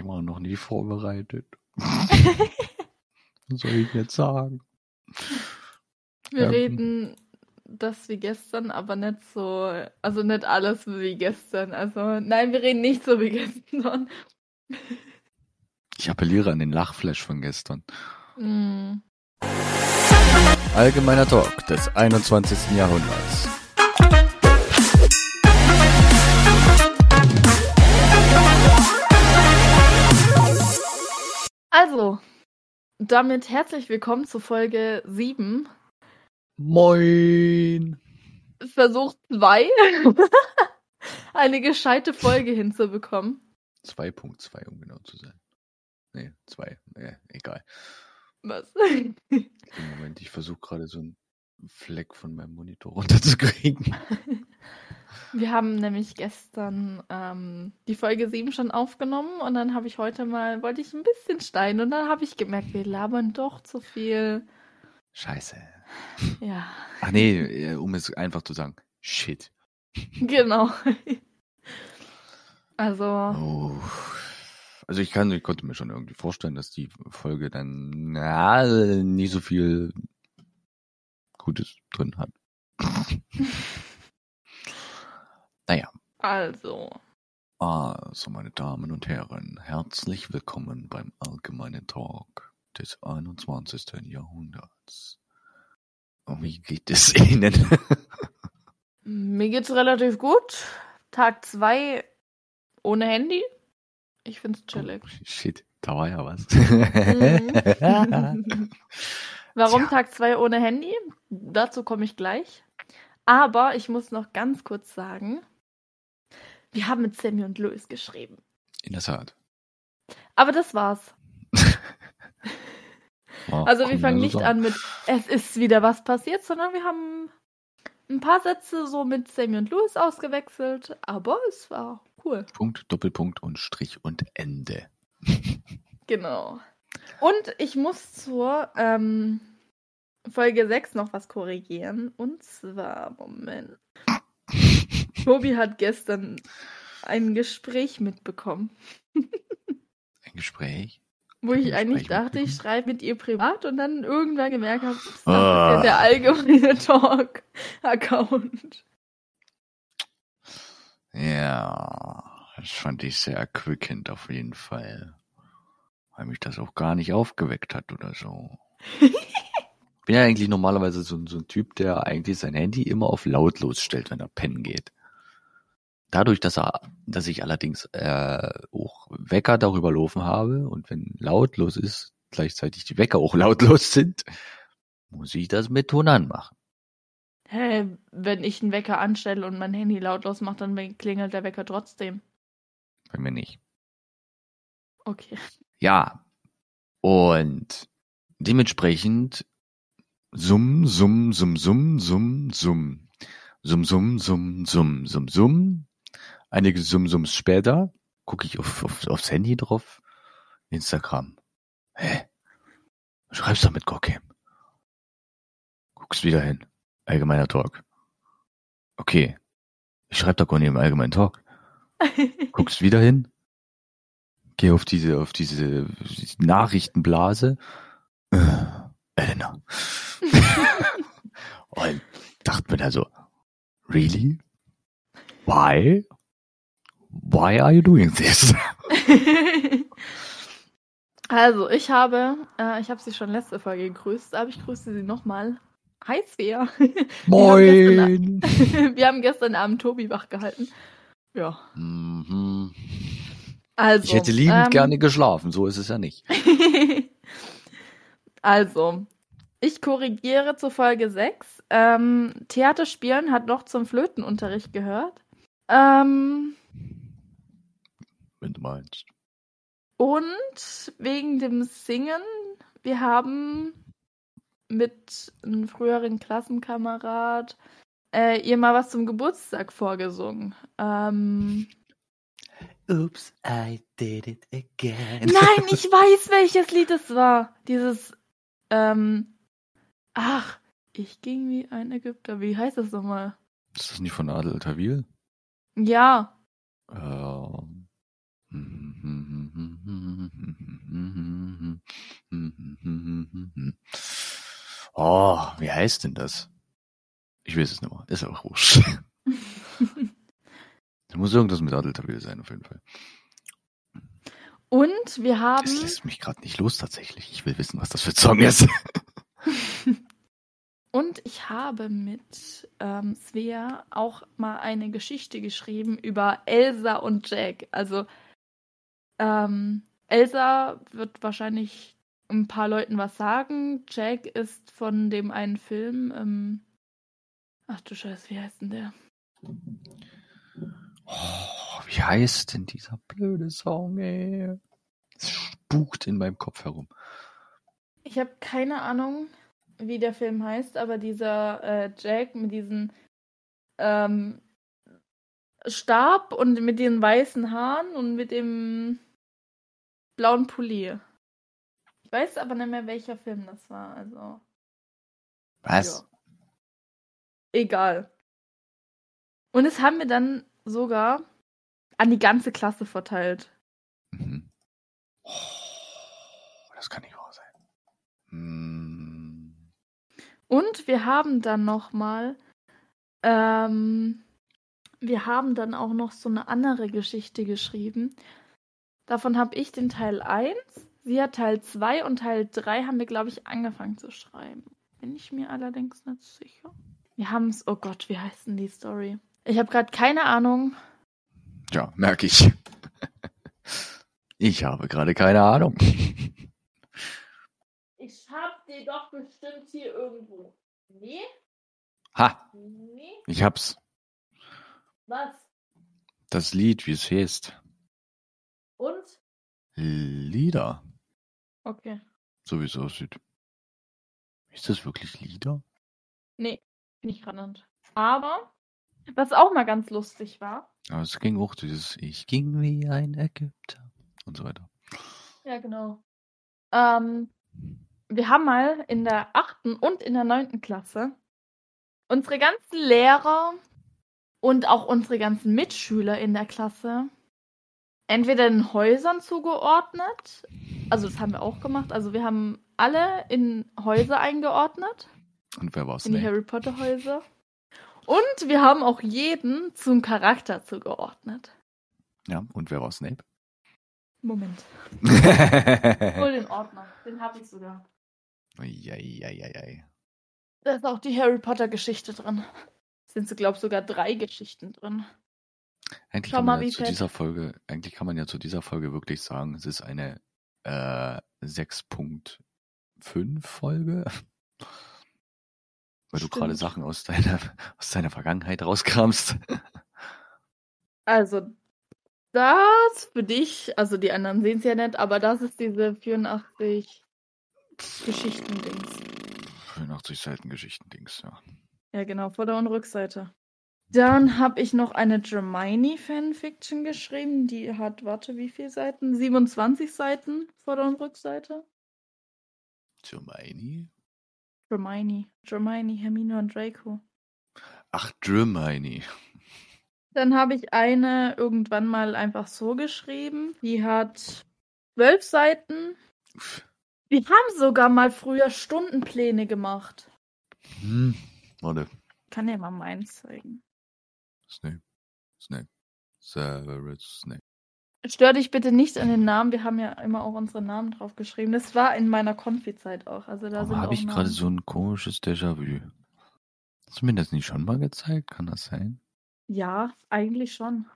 Ich war noch nie vorbereitet. Was soll ich jetzt sagen? Wir Ähm. reden das wie gestern, aber nicht so, also nicht alles wie gestern. Also nein, wir reden nicht so wie gestern. Ich appelliere an den Lachflash von gestern. Mm. Allgemeiner Talk des 21. Jahrhunderts. Also, damit herzlich willkommen zu Folge 7. Moin! Versuch 2, eine gescheite Folge hinzubekommen. 2.2, um genau zu sein. Nee, 2. Nee, egal. Was? Moment, ich versuche gerade so einen Fleck von meinem Monitor runterzukriegen. Wir haben nämlich gestern ähm, die Folge 7 schon aufgenommen und dann habe ich heute mal, wollte ich ein bisschen stein und dann habe ich gemerkt, wir labern doch zu viel. Scheiße. Ja, Ach nee, äh, um es einfach zu sagen. Shit. genau. Also, Oh. Also ich kann, ich konnte mir schon irgendwie vorstellen, dass die Folge dann na, nie so viel Gutes drin hat. naja, also. also meine Damen und Herren, herzlich willkommen beim allgemeinen Talk des 21. Jahrhunderts. Und wie geht es Ihnen? Mir geht's relativ gut. Tag 2 ohne Handy. Ich find's chillig. Oh, shit, da war ja was. Mhm. Warum Tja. Tag 2 ohne Handy? Dazu komme ich gleich. Aber ich muss noch ganz kurz sagen, wir haben mit Sammy und Louis geschrieben. In der Tat. Aber das war's. Oh, Also wir fangen also nicht an mit es ist wieder was passiert, sondern wir haben ein paar Sätze so mit Sammy und Louis ausgewechselt. Aber es war cool. Punkt, Doppelpunkt und Strich und Ende. Genau. Und ich muss zur ähm, Folge 6 noch was korrigieren. Und zwar, Moment. Tobi hat gestern ein Gespräch mitbekommen, Ein Gespräch. wo ich eigentlich dachte, ich schreibe mit ihr privat und dann irgendwann gemerkt habe, das ist Ah. ja der allgemeine Talk-Account. Ja, das fand ich sehr erquickend auf jeden Fall. Weil mich das auch gar nicht aufgeweckt hat oder so. Bin ja eigentlich normalerweise so, so ein Typ, der eigentlich sein Handy immer auf lautlos stellt, wenn er pennen geht. Dadurch, dass er, dass ich allerdings äh, auch Wecker darüber laufen habe und wenn lautlos ist, gleichzeitig die Wecker auch lautlos sind, muss ich das mit Ton anmachen. Hä, wenn ich einen Wecker anstelle und mein Handy lautlos macht, dann klingelt der Wecker trotzdem. Bei mir nicht. Okay. Ja. Und dementsprechend summ, summ, summ, summ, summ, summ. Summ, summ, summ, summ, summ, summ. Einige Summ-Sums später gucke ich auf, auf, aufs Handy drauf. Instagram. Hä? Schreibst doch mit Gorkem. Guckst wieder hin. Allgemeiner Talk. Okay. Ich schreibe doch gar nicht im allgemeinen Talk. Guckst wieder hin. Geh auf diese, auf diese Nachrichtenblase. Äh, Elena. Und dachte mir da so, really? Why? Why are you doing this? also, ich habe, äh, ich habe sie schon letzte Folge gegrüßt, aber ich grüße sie nochmal. Hi, Svea. Moin! Wir haben gestern Abend Tobi wach gehalten. Ja. Mhm. Also. Ich hätte liebend ähm, gerne geschlafen, so ist es ja nicht. also, ich korrigiere zur Folge 6. Ähm, Theaterspielen hat noch zum Flötenunterricht gehört. Ähm, Wenn du meinst. und wegen dem Singen, wir haben mit einem früheren Klassenkamerad äh, ihr mal was zum Geburtstag vorgesungen. Ähm, Oops, I did it again. Nein, ich weiß, welches Lied es war. Dieses, ähm, Ach, ich ging wie ein Ägypter. Wie heißt das nochmal? Ist das nicht von Adel Tawil? Ja. Oh, wie heißt denn das? Ich weiß es nicht mehr. Ist auch wurscht. da muss irgendwas mit Adel Tawil sein, auf jeden Fall. Und wir haben. Das lässt mich gerade nicht los, tatsächlich. Ich will wissen, was das für ein Song ist. Und ich habe mit ähm, Svea auch mal eine Geschichte geschrieben über Elsa und Jack. Also ähm, Elsa wird wahrscheinlich ein paar Leuten was sagen. Jack ist von dem einen Film. Ähm, ach du Scheiße, wie heißt denn der? Oh, wie heißt denn dieser blöde Song, ey? Es spukt in meinem Kopf herum. Ich habe keine Ahnung wie der Film heißt, aber dieser äh, Jack mit diesem ähm, Stab und mit den weißen Haaren und mit dem blauen Pulli. Ich weiß aber nicht mehr, welcher Film das war. Also. Was? Ja. Egal. Und es haben wir dann sogar an die ganze Klasse verteilt. Mhm. Oh, das kann nicht wahr sein. Hm. Und wir haben dann noch mal, ähm, wir haben dann auch noch so eine andere Geschichte geschrieben. Davon habe ich den Teil 1, sie hat Teil 2 und Teil 3 haben wir, glaube ich, angefangen zu schreiben. Bin ich mir allerdings nicht sicher. Wir haben es, oh Gott, wie heißt denn die Story? Ich habe gerade keine Ahnung. Ja, merke ich. Ich habe gerade keine Ahnung. Die doch bestimmt hier irgendwo. Nee? Ha! Nee? Ich hab's. Was? Das Lied, wie es heißt. Und? Lieder. Okay. So wie es aussieht. Ist das wirklich Lieder? Nee, nicht genannt. Aber, was auch mal ganz lustig war. Aber es ging auch dieses Ich ging wie ein Ägypter und so weiter. Ja, genau. Ähm, wir haben mal in der achten und in der neunten Klasse unsere ganzen Lehrer und auch unsere ganzen Mitschüler in der Klasse entweder in Häusern zugeordnet, also das haben wir auch gemacht, also wir haben alle in Häuser eingeordnet. Und wer war's? In die Harry Potter Häuser. Und wir haben auch jeden zum Charakter zugeordnet. Ja, und wer war Snape? Moment. Hol den Ordner, den habe ich sogar. Eieieiei. Da ist auch die Harry Potter Geschichte drin. Sind so, glaube ich, sogar drei Geschichten drin. Eigentlich kann, man ja zu dieser Folge, eigentlich kann man ja zu dieser Folge wirklich sagen, es ist eine äh, 6.5 Folge. Weil Stimmt. du gerade Sachen aus deiner, aus deiner Vergangenheit rauskramst. Also, das für dich, also die anderen sehen es ja nicht, aber das ist diese 84 Geschichtendings. 85 Seiten Geschichtendings, ja. Ja, genau, Vorder- und Rückseite. Dann habe ich noch eine Germani-Fanfiction geschrieben. Die hat, warte, wie viele Seiten? 27 Seiten, Vorder- und Rückseite. Germani? Germani. Germani, Hermine und Draco. Ach, Germani. Dann habe ich eine irgendwann mal einfach so geschrieben. Die hat zwölf Seiten. Uff. Wir haben sogar mal früher Stundenpläne gemacht. Hm, warte. Kann dir mal meins zeigen. Snape. Snape. Severus Snape. Stör dich bitte nicht an den Namen. Wir haben ja immer auch unsere Namen drauf geschrieben. Das war in meiner Konfi-Zeit auch. Also da Aber habe ich gerade so ein komisches Déjà-vu. Hast du mir das nicht schon mal gezeigt? Kann das sein? Ja, eigentlich schon.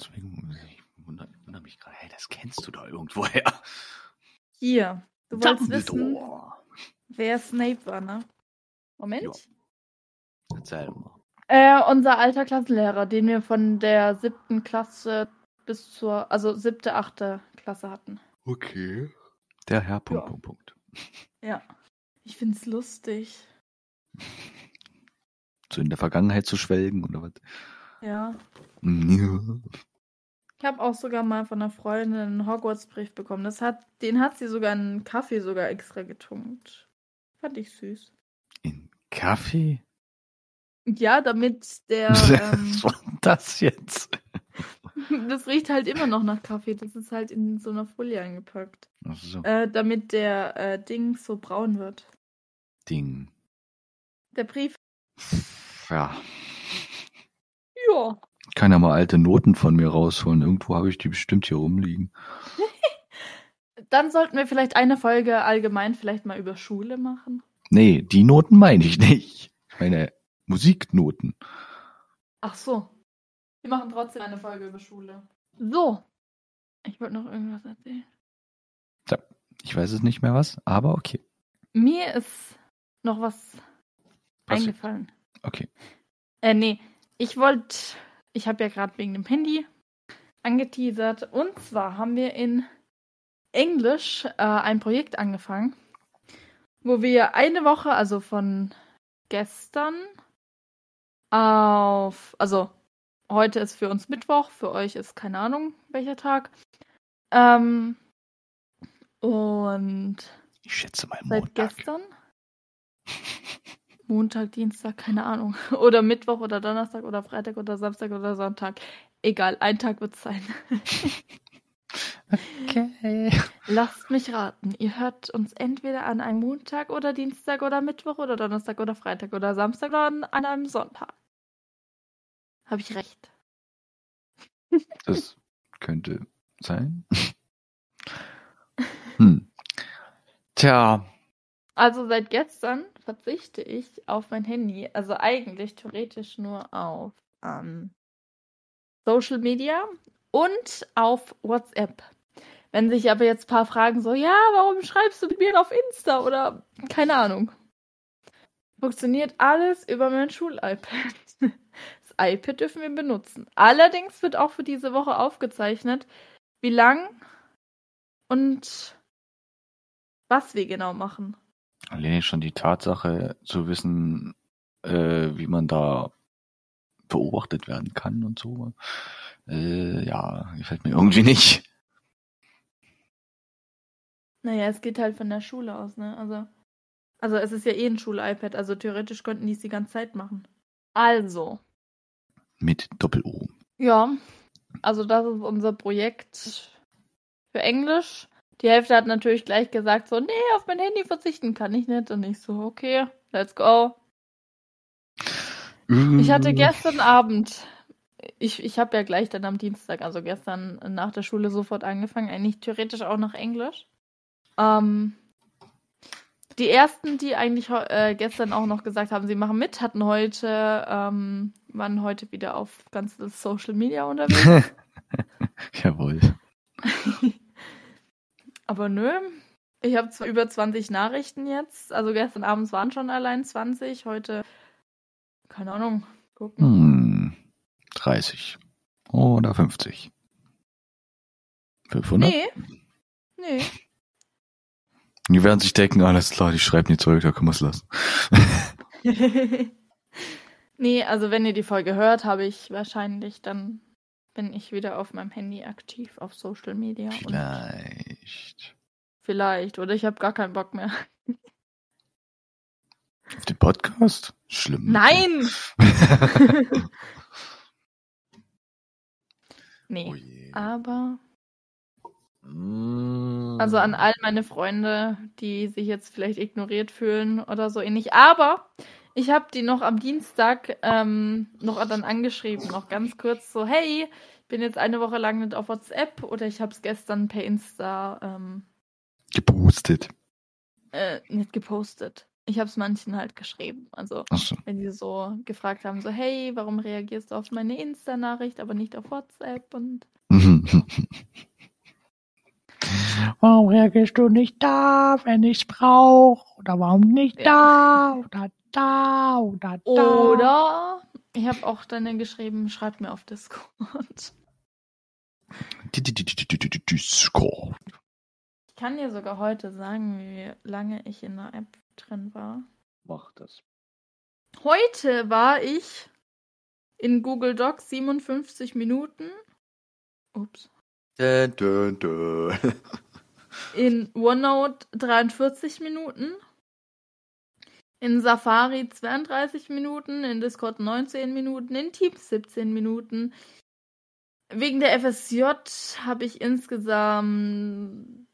Deswegen ich wundere, wundere mich gerade, hey, das kennst du da irgendwoher. Hier, Du wolltest wissen, wer Snape war, ne? Moment. Ja. Erzähl mal. Äh, unser alter Klassenlehrer, den wir von der siebten Klasse bis zur, also siebte, achte Klasse hatten. Okay. Der Herr Punkt, ja. Punkt, Punkt. Ja. Ich find's lustig. So in der Vergangenheit zu schwelgen oder was? Ja. ja. Ich habe auch sogar mal von einer Freundin einen Hogwarts-Brief bekommen. Das hat, den hat sie sogar in Kaffee sogar extra getunkt. Fand ich süß. In Kaffee? Ja, damit der. Ähm, Was war das jetzt? das riecht halt immer noch nach Kaffee. Das ist halt in so einer Folie eingepackt. Ach so. Äh, damit der äh, Ding so braun wird. Ding. Der Brief. Ja. Ja. Kann ja mal alte Noten von mir rausholen. Irgendwo habe ich die bestimmt hier rumliegen. Dann sollten wir vielleicht eine Folge allgemein vielleicht mal über Schule machen. Nee, die Noten meine ich nicht. Ich meine Musiknoten. Ach so. Wir machen trotzdem eine Folge über Schule. So. Ich wollte noch irgendwas erzählen. Ich weiß es nicht mehr was, aber okay. Mir ist noch was, Was? eingefallen. Okay. Äh, nee. Ich wollte, ich habe ja gerade wegen dem Handy angeteasert. Und zwar haben wir in Englisch äh, ein Projekt angefangen, wo wir eine Woche, also von gestern auf, also heute ist für uns Mittwoch, für euch ist keine Ahnung welcher Tag. Ähm, und Ich schätze mal seit Montag. gestern. Montag, Dienstag, keine Ahnung. Oder Mittwoch oder Donnerstag oder Freitag oder Samstag oder Sonntag. Egal, ein Tag wird es sein. Okay. Lasst mich raten. Ihr hört uns entweder an einem Montag oder Dienstag oder Mittwoch oder Donnerstag oder Freitag oder Samstag oder an einem Sonntag. Habe ich recht? Das könnte sein. Hm. Tja, Also seit gestern verzichte ich auf mein Handy. Also eigentlich theoretisch nur auf ähm, Social Media und auf WhatsApp. Wenn sich aber jetzt ein paar fragen, so, ja, warum schreibst du mit mir auf Insta oder keine Ahnung. Funktioniert alles über mein Schul-iPad. Das iPad dürfen wir benutzen. Allerdings wird auch für diese Woche aufgezeichnet, wie lang und was wir genau machen. Allein schon die Tatsache zu wissen, äh, wie man da beobachtet werden kann und so, äh, ja, gefällt mir irgendwie nicht. Naja, es geht halt von der Schule aus, ne? Also, also es ist ja eh ein Schul-iPad, also theoretisch könnten die es die ganze Zeit machen. Also, Mit Doppel-O. ja, also das ist unser Projekt für Englisch. Die Hälfte hat natürlich gleich gesagt, so, nee, auf mein Handy verzichten kann ich nicht. Und ich so, okay, let's go. Ich hatte gestern Abend, ich, ich habe ja gleich dann am Dienstag, also gestern nach der Schule sofort angefangen, eigentlich theoretisch auch noch Englisch. Ähm, die ersten, die eigentlich äh, gestern auch noch gesagt haben, sie machen mit, hatten heute, ähm, waren heute wieder auf ganzes Social Media unterwegs. Jawohl. Aber nö, ich habe zwar über 20 Nachrichten jetzt, also gestern abends waren schon allein 20, heute, keine Ahnung, gucken. Hm, 30. Oder 50. 500? Nee, nee. Die werden sich denken, alles klar, die schreiben die Zeug, da können wir es lassen. nee, also wenn ihr die Folge hört, habe ich wahrscheinlich dann bin ich wieder auf meinem Handy aktiv auf Social Media. Und Vielleicht. vielleicht. Oder ich habe gar keinen Bock mehr. Auf den Podcast? Schlimm. Nein! nee. oh. Aber, Mm. also an all meine Freunde, die sich jetzt vielleicht ignoriert fühlen oder so ähnlich. Aber ich habe die noch am Dienstag ähm, noch dann angeschrieben, noch ganz kurz so, hey, bin jetzt eine Woche lang nicht auf WhatsApp oder ich habe es gestern per Insta ähm, Geboostet. äh, nicht gepostet. Ich habe es manchen halt geschrieben. Also Achso. wenn die so gefragt haben, so hey, warum reagierst du auf meine Insta-Nachricht, aber nicht auf WhatsApp und Warum reagierst du nicht da, wenn ich's brauch? Oder warum nicht da? Oder da? Oder da? oder ich habe auch dann geschrieben, schreib mir auf Discord. Discord. Ich kann dir sogar heute sagen, wie lange ich in der App drin war. Mach das. Heute war ich in Google Docs 57 Minuten. Ups. Dun, dun, dun. In OneNote 43 Minuten. In Safari 32 Minuten. In Discord 19 Minuten. In Teams 17 Minuten. Wegen der FSJ habe ich insgesamt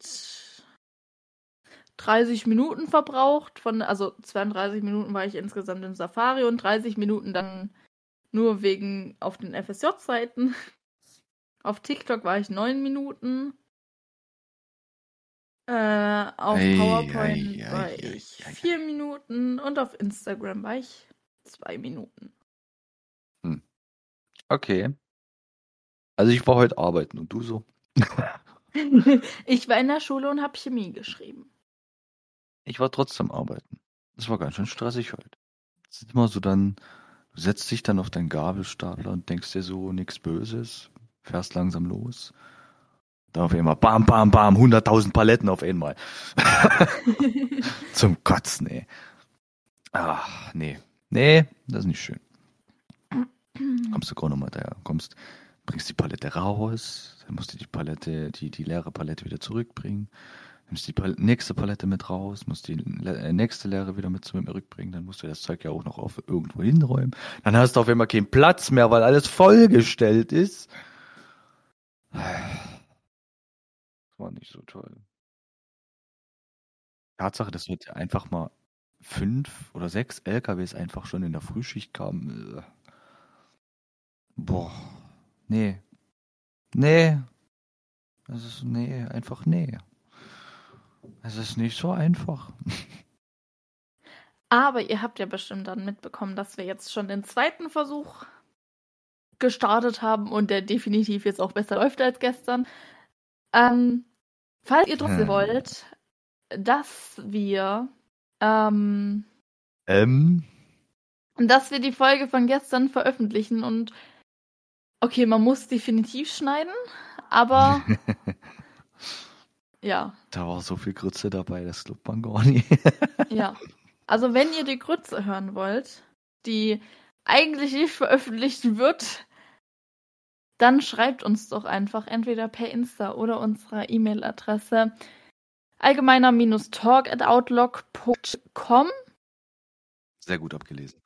30 Minuten verbraucht. Von, also 32 Minuten war ich insgesamt im Safari und 30 Minuten dann nur wegen auf den FSJ-Seiten. Auf TikTok war ich 9 Minuten. Äh, auf Ei, PowerPoint ei, war ei, ich ei, ei. 4 Minuten und auf Instagram war ich 2 Minuten. Okay. Also ich war heute arbeiten und du so? ich war in der Schule und habe Chemie geschrieben. Ich war trotzdem arbeiten. Das war ganz schön stressig heute. Das ist immer so dann, du setzt dich dann auf deinen Gabelstapler und denkst dir so nichts Böses, fährst langsam los. Dann auf einmal bam, bam, bam, 100.000 Paletten auf einmal. Zum Kotzen, ey. Ach, nee. Nee, das ist nicht schön. Kommst du gerade nochmal da, kommst, bringst die Palette raus, dann musst du die Palette, die, die leere Palette wieder zurückbringen, nimmst die Pal nächste Palette mit raus, musst die äh, nächste leere wieder mit zurückbringen, dann musst du das Zeug ja auch noch auf irgendwo hinräumen. Dann hast du auf einmal keinen Platz mehr, weil alles vollgestellt ist. Das war nicht so toll. Tatsache, dass heute einfach mal fünf oder sechs LKWs einfach schon in der Frühschicht kamen. äh. Boah. Nee. Nee. Das ist, nee, einfach nee. Es ist nicht so einfach. Aber ihr habt ja bestimmt dann mitbekommen, dass wir jetzt schon den zweiten Versuch gestartet haben und der definitiv jetzt auch besser läuft als gestern. Ähm, falls ihr trotzdem Hm. wollt, dass wir, ähm, Ähm, dass wir die Folge von gestern veröffentlichen und okay, man muss definitiv schneiden, aber ja, da war so viel Grütze dabei, das glaubt man gar nicht. ja. Also wenn ihr die Grütze hören wollt, die eigentlich nicht veröffentlicht wird, dann schreibt uns doch einfach entweder per Insta oder unserer E-Mail-Adresse allgemeiner-talk at outlook.com. Sehr gut abgelesen.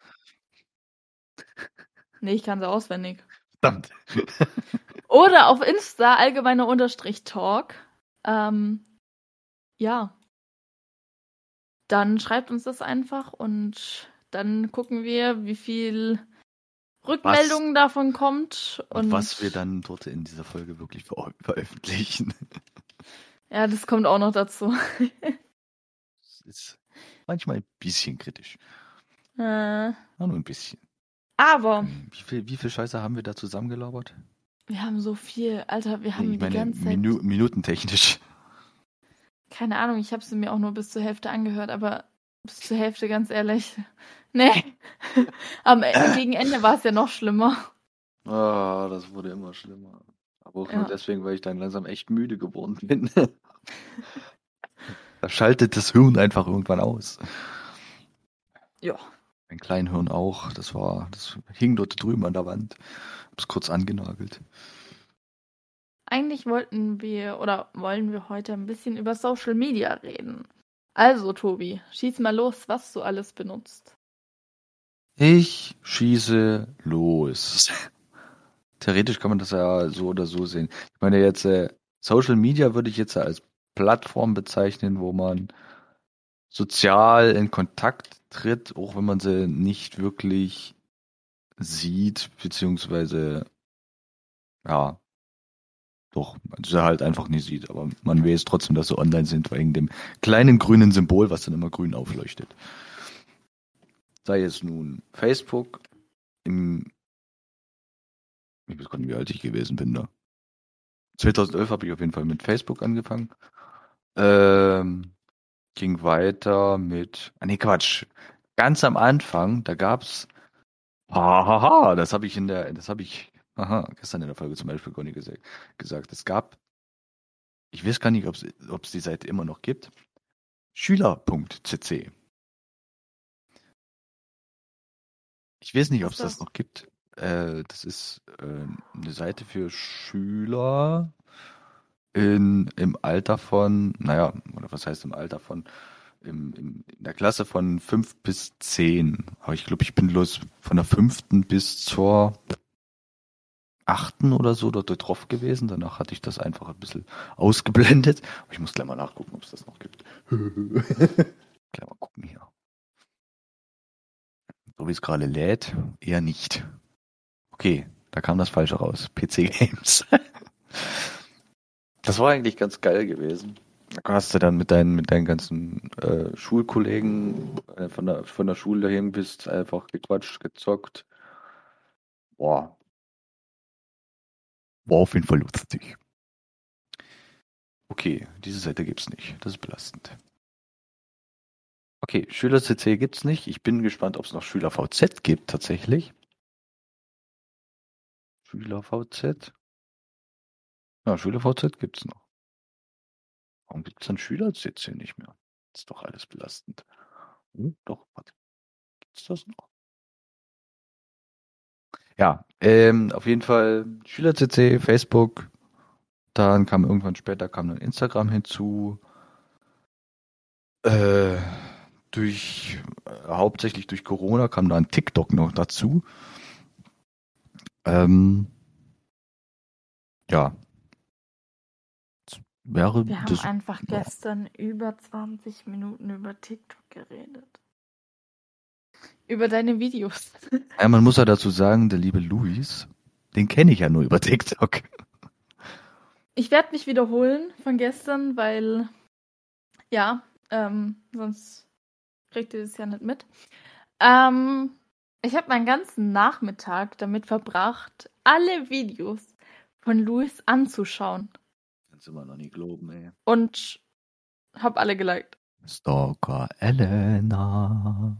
Nee, ich kann sie auswendig. Verdammt. Oder auf Insta allgemeiner Unterstrich Talk. Ähm, ja. Dann schreibt uns das einfach und dann gucken wir, wie viel Rückmeldungen davon kommt. Und, Und was wir dann dort in dieser Folge wirklich ver veröffentlichen. Ja, das kommt auch noch dazu. Das ist manchmal ein bisschen kritisch. Äh, Ja, nur ein bisschen. Aber Wie viel, wie viel Scheiße haben wir da zusammengelabert? wir haben so viel, Alter, wir haben Nee, die meine, ganze Zeit. Minu minutentechnisch. Keine Ahnung, ich habe sie mir auch nur bis zur Hälfte angehört, aber bis zur Hälfte, ganz ehrlich. Nee. Am Ende, gegen Ende war es ja noch schlimmer. Ah, das wurde immer schlimmer. Aber auch Ja. nur deswegen, weil ich dann langsam echt müde geworden bin. da schaltet das Hirn einfach irgendwann aus. Ja. Mein Kleinhirn auch. Das war, das hing dort drüben an der Wand. Hab's kurz angenagelt. Eigentlich wollten wir oder wollen wir heute ein bisschen über Social Media reden. Also, Tobi, schieß mal los, was du alles benutzt. Ich schieße los. Theoretisch kann man das ja so oder so sehen. Ich meine jetzt, äh, Social Media würde ich jetzt als Plattform bezeichnen, wo man sozial in Kontakt tritt, auch wenn man sie nicht wirklich sieht, beziehungsweise ja, doch, man sie halt einfach nicht sieht, aber man weiß trotzdem, dass sie online sind, wegen dem kleinen grünen Symbol, was dann immer grün aufleuchtet sei es nun Facebook, im, ich weiß gar nicht, wie alt ich gewesen bin da. 2011 habe ich auf jeden Fall mit Facebook angefangen. Ähm, ging weiter mit, ah nee, Quatsch. Ganz am Anfang, da gab's, hahaha, das habe ich in der, das habe ich, aha, gestern in der Folge zum Beispiel nicht gesagt, gesagt. Es gab, ich weiß gar nicht, ob es die Seite immer noch gibt, schüler.cc. Ich weiß nicht, ob es das das? noch gibt. Äh, das ist äh, eine Seite für Schüler in, im Alter von, naja, oder was heißt im Alter von, im, im, in der Klasse von fünf bis zehn. Aber ich glaube, ich bin bloß von der fünften bis zur achten oder so dort drauf gewesen. Danach hatte ich das einfach ein bisschen ausgeblendet. Aber ich muss gleich mal nachgucken, ob es das noch gibt. Gleich mal gucken hier. So wie es gerade lädt, eher nicht. Okay, da kam das Falsche raus. PC Games. das war eigentlich ganz geil gewesen. Hast du dann mit deinen, mit deinen ganzen äh, Schulkollegen äh, von, der, von der Schule dahin bist, einfach gequatscht, gezockt. Boah. War auf jeden Fall lustig. Okay, diese Seite gibt's nicht. Das ist belastend. Okay, Schüler-CC gibt's nicht. Ich bin gespannt, ob es noch Schüler-VZ gibt, tatsächlich. Schüler-VZ. Ja, Schüler-VZ gibt's noch. Warum gibt's dann Schüler-CC nicht mehr? ist doch alles belastend. Hm, doch, warte. Gibt's das noch? Ja, ähm, auf jeden Fall Schüler-CC, Facebook. Dann kam irgendwann später kam dann Instagram hinzu. Äh, durch äh, hauptsächlich durch Corona kam dann TikTok noch dazu. Ähm, ja. Wäre Wir haben einfach ja. gestern über 20 Minuten über TikTok geredet. Über deine Videos. Ja, man muss ja dazu sagen, der liebe Luis, den kenne ich ja nur über TikTok. Ich werde mich wiederholen von gestern, weil ja, ähm, sonst kriegt ihr das ja nicht mit. Ähm, ich habe meinen ganzen Nachmittag damit verbracht, alle Videos von Luis anzuschauen Kannst du immer noch nie glauben, ey. und habe alle geliked. Stalker Elena.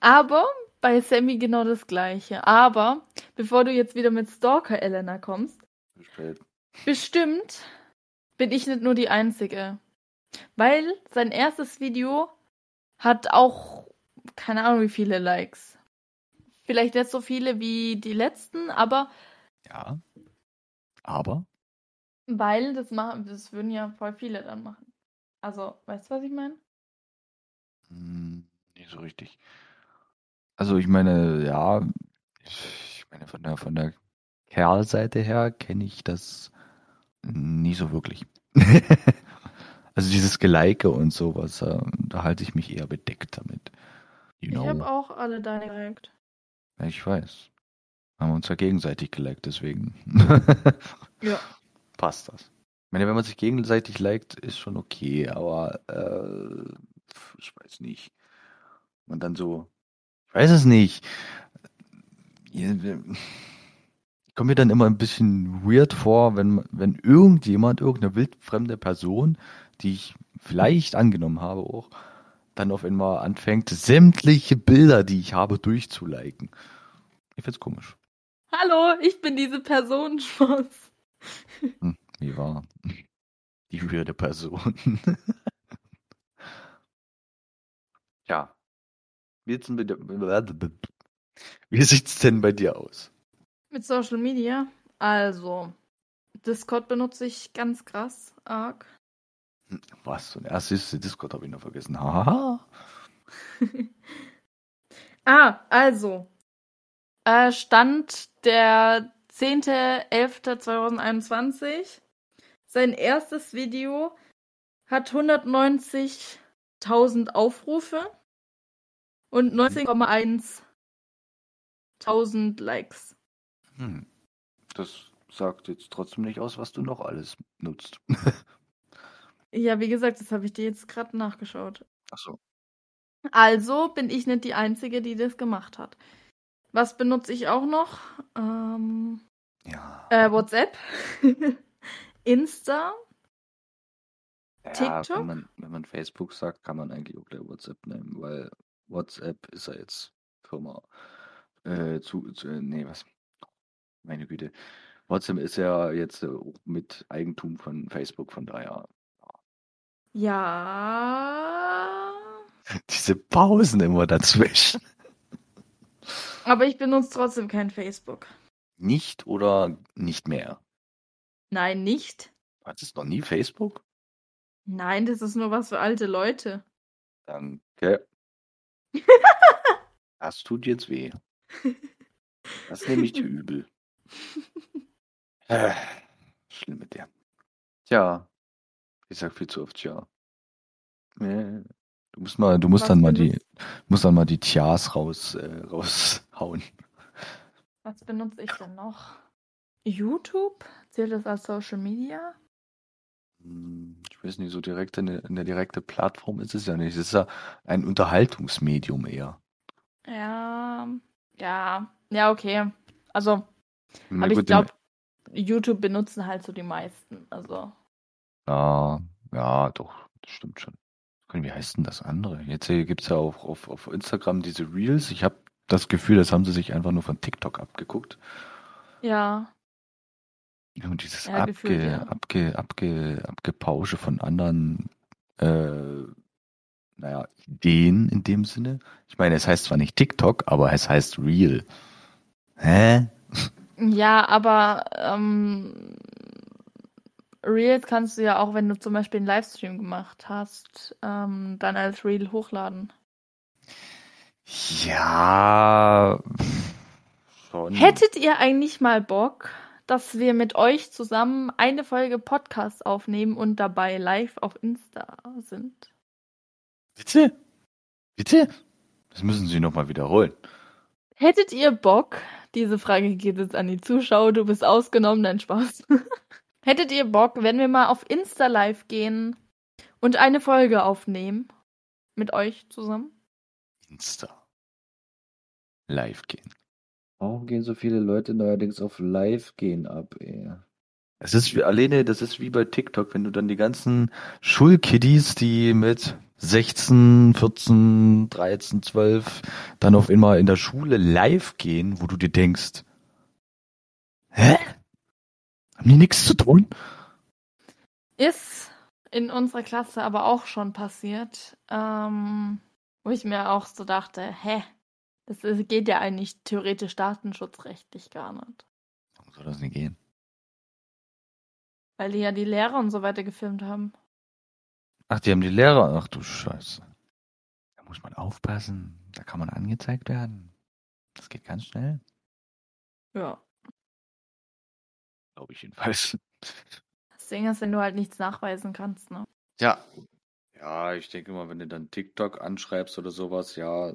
Aber bei Sammy genau das gleiche. Aber bevor du jetzt wieder mit Stalker Elena kommst, Spät. bestimmt bin ich nicht nur die Einzige. Weil sein erstes Video hat auch keine Ahnung wie viele Likes. Vielleicht nicht so viele wie die letzten, aber Ja. Aber? Weil das machen, das würden ja voll viele dann machen. Also, weißt du, was ich meine? Hm, nicht so richtig. Also ich meine, ja, ich meine von der von der Kerlseite her kenne ich das nie so wirklich. also dieses Geleike und sowas, äh, da halte ich mich eher bedeckt damit. You Ich habe auch alle deine geliked. Ja, ich weiß. Haben wir uns ja gegenseitig geliked, deswegen. Ja. Passt das. Ich meine, wenn man sich gegenseitig liked, ist schon okay, aber äh, ich weiß nicht. Und dann so, ich weiß es nicht. Ich komme mir dann immer ein bisschen weird vor, wenn, wenn irgendjemand, irgendeine wildfremde Person, die ich vielleicht angenommen habe auch, dann auf einmal anfängt, sämtliche Bilder, die ich habe, durchzuliken. Ich find's komisch. Hallo, ich bin diese Person, Spaß. Hm, wie war die weirde Person? ja. Wie sieht's denn bei dir, wie sieht's denn bei dir aus? Mit Social Media? Also, Discord benutze ich ganz krass arg. Was? So ein erstes Discord habe ich noch vergessen. Haha. ah, also. Äh, Stand der 10.11.2021. Sein erstes Video hat 190.000 Aufrufe und 19,1.000 Likes. Hm. Das sagt jetzt trotzdem nicht aus, was du noch alles nutzt. Ja, wie gesagt, das habe ich dir jetzt gerade nachgeschaut. Achso. Also bin ich nicht die Einzige, die das gemacht hat. Was benutze ich auch noch? Ähm, Ja. äh, WhatsApp, Insta, ja, TikTok? Wenn man, wenn man Facebook sagt, kann man eigentlich auch gleich WhatsApp nehmen, weil WhatsApp ist ja jetzt Firma. Äh, zu, zu, nee, was? Meine Güte. WhatsApp ist ja jetzt äh, mit Eigentum von Facebook, von daher. ja. Diese Pausen immer dazwischen. Aber ich benutze trotzdem kein Facebook. Nicht oder nicht mehr? Nein, nicht. Hattest du noch nie Facebook? Nein, das ist nur was für alte Leute. Danke. Das tut jetzt weh. Das nehme ich dir übel. Äh, schlimm mit dir. Tja, ich sag viel zu oft ja. Äh, Du musst mal, du musst Was dann mal die, musst dann mal die Tias raus, äh, raushauen. Was benutze ich denn noch? YouTube? Zählt das als Social Media? Hm, Ich weiß nicht, so direkt eine, eine direkte Plattform ist es ja nicht. Es ist ja ein Unterhaltungsmedium eher. Ja, ja, ja, okay. Also, Na aber ich gut, glaube, YouTube benutzen halt so die meisten. Also, Ja, ja, doch, das stimmt schon. Wie heißt denn das andere? Jetzt gibt es ja auch auf, auf Instagram diese Reels. Ich habe das Gefühl, das haben sie sich einfach nur von TikTok abgeguckt. ja, Und dieses Ja, gefühlt, abge, ja. abge, abge, abgepausche von anderen, äh, naja, Ideen in dem Sinne. Ich meine, es heißt zwar nicht TikTok, aber es heißt Reel. Hä? ja, aber ähm, Reels kannst du ja auch, wenn du zum Beispiel einen Livestream gemacht hast, ähm, dann als Reel hochladen. Ja, schon. Hättet ihr eigentlich mal Bock, dass wir mit euch zusammen eine Folge Podcast aufnehmen und dabei live auf Insta sind? Bitte? Bitte? Das müssen Sie nochmal wiederholen. Hättet ihr Bock, diese Frage geht jetzt an die Zuschauer, du bist ausgenommen, dein Spaß. Hättet ihr Bock, wenn wir mal auf Insta live gehen und eine Folge aufnehmen? Mit euch zusammen? Insta. Live gehen. Warum gehen so viele Leute neuerdings auf Live gehen ab, ey? Es ist wie, alleine, das ist wie bei TikTok, wenn du dann die ganzen Schulkiddies, die mit 16, 14, 13, 12 dann auf einmal in der Schule live gehen, wo du dir denkst, hä? Haben die nichts zu tun? Ist in unserer Klasse aber auch schon passiert, ähm, wo ich mir auch so dachte, hä? Das geht ja eigentlich theoretisch datenschutzrechtlich gar nicht. Warum soll das nicht gehen? Weil die ja die Lehrer und so weiter gefilmt haben. Ach, die haben die Lehrer. Ach du Scheiße. Da muss man aufpassen. Da kann man angezeigt werden. Das geht ganz schnell. Ja. Glaube ich jedenfalls. Das Ding ist, wenn du halt nichts nachweisen kannst, ne? Ja. Ja, ich denke mal, wenn du dann TikTok anschreibst oder sowas, ja,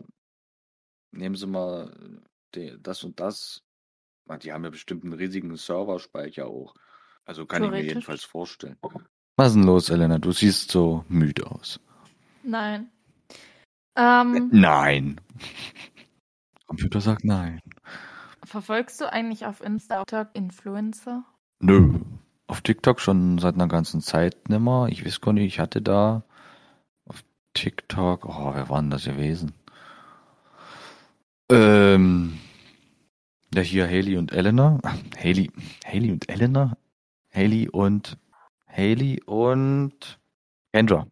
nehmen Sie mal de- das und das. Die haben ja bestimmt einen riesigen Serverspeicher auch. Also kann ich mir jedenfalls vorstellen. Was ist denn los, Elena? Du siehst so müde aus. Nein. Ähm, Nein. Computer sagt nein. Verfolgst du eigentlich auf Insta Influencer? Nö. Auf TikTok schon seit einer ganzen Zeit nimmer. Ich weiß gar nicht, ich hatte da auf TikTok, oh, wer waren das gewesen? Ähm, ja, hier Haley und Elena. Haley, Haley und Elena? Haley und, Haley und Kendra.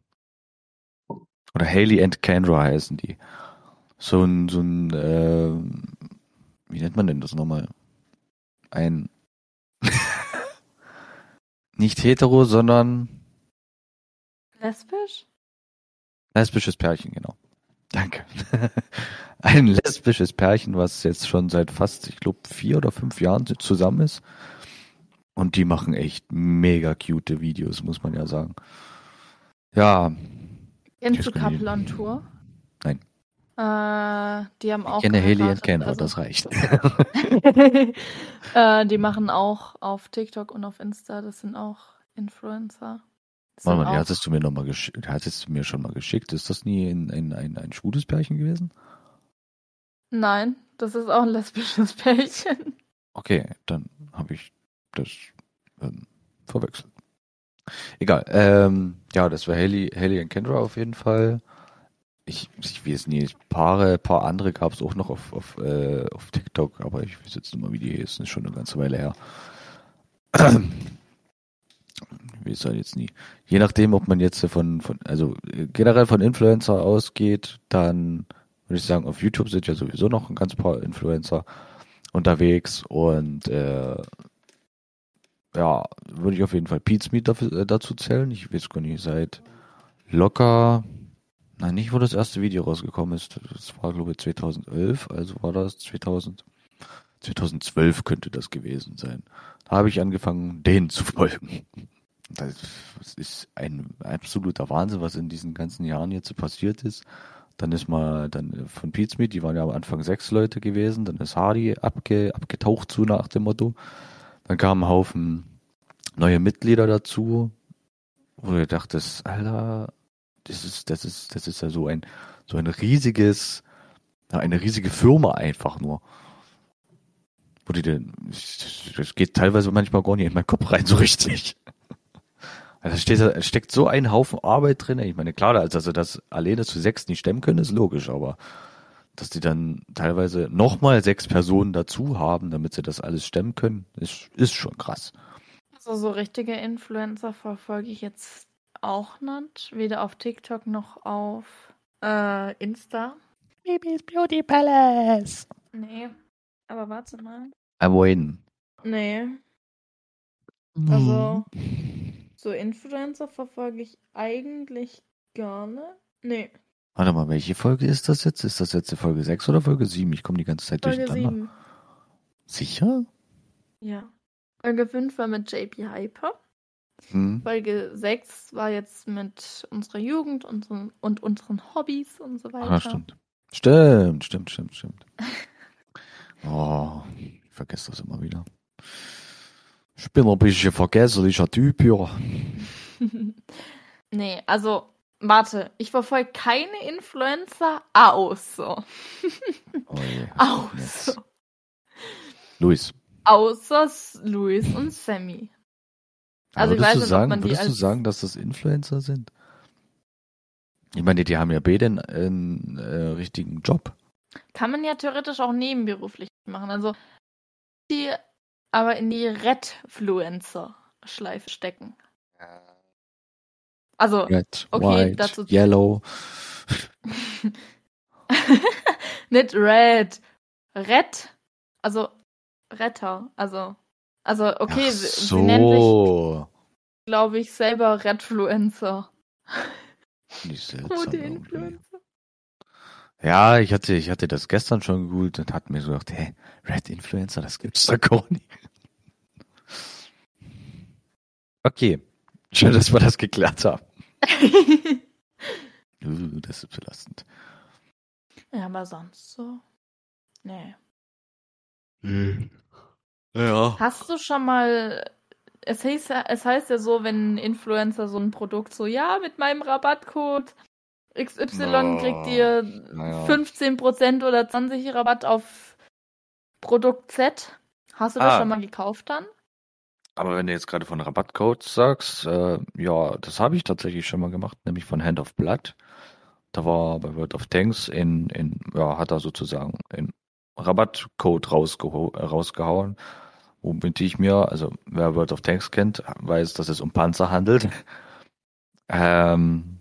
Oder Haley and Kendra heißen die. So ein, so ein, ähm, wie nennt man denn das nochmal? Ein, nicht hetero, sondern Lesbisch? lesbisches Pärchen, genau. Danke. Ein lesbisches Pärchen, was jetzt schon seit fast, ich glaube, vier oder fünf Jahren zusammen ist. Und die machen echt mega cute Videos, muss man ja sagen. Ja, Kennst du. Couple on Tour? Äh, die haben auch ich kenne Haley und Kendra, also- das reicht. äh, die machen auch auf TikTok und auf Insta, das sind auch Influencer. Warte mal, die hattest du mir noch mal geschickt, hattest du mir schon mal geschickt. Ist das nie ein, ein, ein, ein schwules Pärchen gewesen? Nein, das ist auch ein lesbisches Pärchen. Okay, dann habe ich das ähm, verwechselt. Egal. Ähm, ja, das war Haley, Haley und Kendra auf jeden Fall. Ich, ich weiß nicht, Paare, paar andere gab es auch noch auf, auf, äh, auf TikTok, aber ich weiß jetzt nicht mal, wie die hießen, ist schon eine ganze Weile her. Ich weiß halt jetzt nie. Je nachdem, ob man jetzt von, von, also äh, generell von Influencer ausgeht, dann würde ich sagen, auf YouTube sind ja sowieso noch ein ganz paar Influencer unterwegs und äh, ja, würde ich auf jeden Fall Meat dafür, äh, dazu zählen. Ich weiß gar nicht, seit locker, nein, nicht wo das erste Video rausgekommen ist. Das war glaube ich 2011, also war das 2000, 2012 könnte das gewesen sein. Da habe ich angefangen, denen zu folgen. Das ist ein absoluter Wahnsinn, was in diesen ganzen Jahren jetzt passiert ist. Dann ist mal dann von Pizmeet, die waren ja am Anfang sechs Leute gewesen, dann ist Hardy abge, abgetaucht zu nach dem Motto. Dann kamen Haufen neue Mitglieder dazu, wo du dachtest, Alter, das ist, das ist, das ist ja so ein, so ein riesiges, eine riesige Firma einfach nur. Wo die denn, das geht teilweise manchmal gar nicht in meinen Kopf rein, so richtig. Also da steht, steckt so ein Haufen Arbeit drin. Ich meine, klar, als also das alleine zu sechs nicht stemmen können, ist logisch, aber dass die dann teilweise nochmal sechs Personen dazu haben, damit sie das alles stemmen können, ist, ist schon krass. Also so richtige Influencer verfolge ich jetzt auch nicht. Weder auf TikTok noch auf äh, Insta. Bibis Beauty Palace. Nee. Aber warte mal. Avoiden. Nee. Also, so Influencer verfolge ich eigentlich gar nicht. Nee. Warte mal, welche Folge ist das jetzt? Ist das jetzt die Folge 6 oder Folge 7? Ich komme die ganze Zeit Folge durcheinander. 7. Sicher? Ja. Folge 5 war mit JP Hyper. Hm. Folge 6 war jetzt mit unserer Jugend unseren, und unseren Hobbys und so weiter. Ah, stimmt. Stimmt, stimmt, stimmt, stimmt. Oh, ich vergesse das immer wieder. Ich bin ein bisschen vergesslicher Typ, ja. nee, also, warte, ich verfolge keine Influencer außer. Oh je. Außer. Luis, Außer Luis und Sammy. Also ich würdest, weiß du nicht, sagen, die würdest du sagen, dass das Influencer sind? Ich meine, die haben ja beide einen, einen äh, richtigen Job. Kann man ja theoretisch auch nebenberuflich machen. Also, die aber in die Redfluencer-Schleife stecken. Also, Red, Okay, White, dazu- Yellow. nicht Red. Red. Also, Retter. Also, also okay, Ach sie, sie nennen sich, so. glaube ich, selber Redfluencer. Die Gute. Influencer. Ja, ich hatte, ich hatte das gestern schon gegoogelt und hatte mir so gedacht, hä, Red Influencer, das gibt's da gar nicht. Okay. Schön, dass wir das geklärt haben. Uh, das ist belastend. ja, aber sonst so. Nee. Ja. Hast du schon mal. Es heißt, ja, es heißt ja so, wenn ein Influencer so ein Produkt so, ja, mit meinem Rabattcode XY Na, kriegt ihr naja. 15% oder 20% Rabatt auf Produkt Z. Hast du das Ah. schon mal gekauft dann? Aber wenn du jetzt gerade von Rabattcodes sagst, äh, ja, das habe ich tatsächlich schon mal gemacht, nämlich von Hand of Blood. Da war bei World of Tanks in, in ja, hat er sozusagen einen Rabattcode rausgeho äh, rausgehauen, womit ich mir, also wer World of Tanks kennt, weiß, dass es um Panzer handelt. Ähm,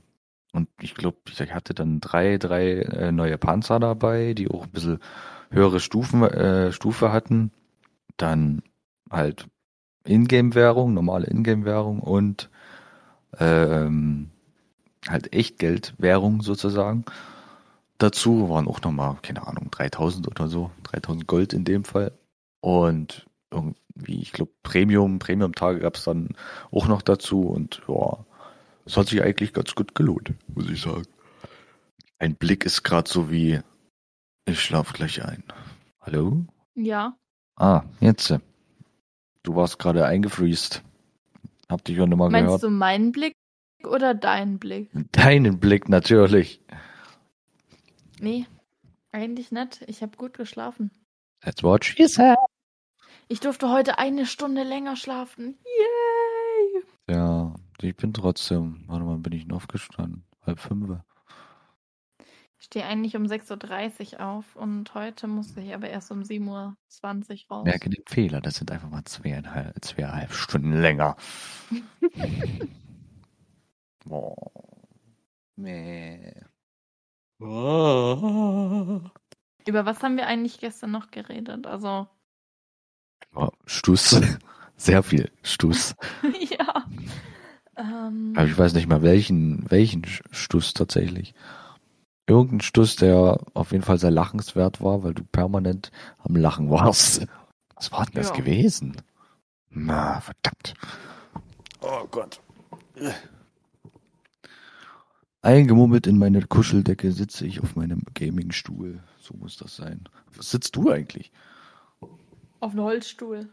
und ich glaube, ich hatte dann drei, drei äh, neue Panzer dabei, die auch ein bisschen höhere Stufen, äh, Stufe hatten. Dann halt Ingame-Währung, normale Ingame-Währung und ähm, halt Echtgeld-Währung sozusagen. Dazu waren auch nochmal, keine Ahnung, 3000 oder so, 3000 Gold in dem Fall. Und irgendwie, ich glaube, Premium, Premium-Tage gab es dann auch noch dazu und ja, es hat sich eigentlich ganz gut gelohnt, muss ich sagen. Ein Blick ist gerade so wie, ich schlaf gleich ein. Hallo? Ja. Ah, jetzt. Du warst gerade eingefriest. Hab dich ja nochmal Meinst gehört. du meinen Blick oder deinen Blick? Deinen Blick natürlich. Nee, eigentlich nicht. Ich habe gut geschlafen. Let's watch. She said. Ich durfte heute eine Stunde länger schlafen. Yay! Ja, ich bin trotzdem. Warte mal, bin ich denn aufgestanden? Halb fünf. Ich stehe eigentlich um 6.30 Uhr auf und heute musste ich aber erst um 7.20 Uhr raus. Merke den Fehler, das sind einfach mal zweieinhalb, zweieinhalb Stunden länger. Boah. Nee. Oh. Über was haben wir eigentlich gestern noch geredet? Also, Oh, Stuss. Sehr viel Stuss. ja. Ähm, Aber ich weiß nicht mal welchen, welchen Stuss tatsächlich. Irgendein Stuss, der auf jeden Fall sehr lachenswert war, weil du permanent am Lachen warst. Was war denn das Ja. gewesen? Na, verdammt. Oh Gott. Eingemummelt in meine Kuscheldecke sitze ich auf meinem Gaming-Stuhl. So muss das sein. Was sitzt du eigentlich? Auf einem Holzstuhl.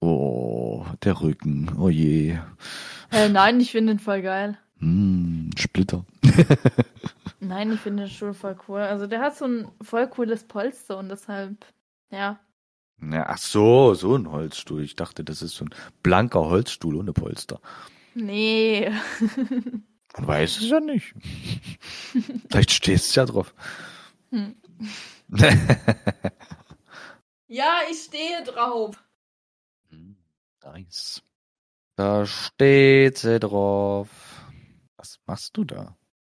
Oh, der Rücken. Oh je. Äh, nein, ich finde den voll geil. Hm, Splitter. Nein, ich finde den Stuhl voll cool. Also der hat so ein voll cooles Polster und deshalb, ja. Ja, ach so, so ein Holzstuhl. Ich dachte, das ist so ein blanker Holzstuhl ohne Polster. Nee. Man weiß es ja nicht. Vielleicht stehst du ja drauf. Hm. Ja, ich stehe drauf. nice. Da steht sie drauf. Was machst du da?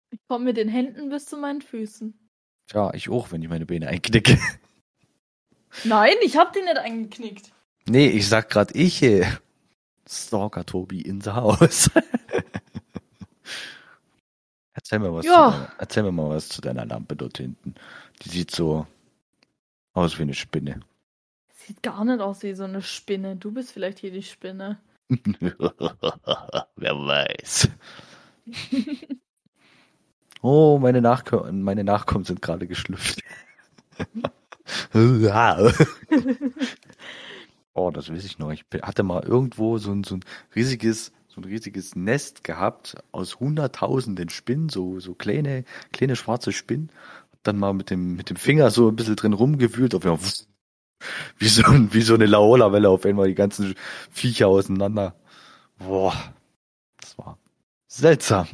Ich komme mit den Händen bis zu meinen Füßen. Tja, ich auch, wenn ich meine Beine einknicke. Nein, ich hab den nicht eingeknickt. Nee, ich sag grad ich. Stalker Tobi in the house. Erzähl mir was. Ja. Deiner, erzähl mir mal was zu deiner Lampe dort hinten. Die sieht so aus wie eine Spinne. Sieht gar nicht aus wie so eine Spinne. Du bist vielleicht hier die Spinne. Wer weiß. Oh, meine, Nachko meine Nachkommen sind gerade geschlüpft. oh, das weiß ich noch. Ich hatte mal irgendwo so ein, so ein riesiges, so ein riesiges Nest gehabt aus hunderttausenden Spinnen, so, so kleine, kleine schwarze Spinnen. Hab Dann mal mit dem, mit dem Finger so ein bisschen drin rumgewühlt, auf einmal wie so, wie so eine Laola-Welle auf einmal die ganzen Viecher auseinander. Boah, das war seltsam.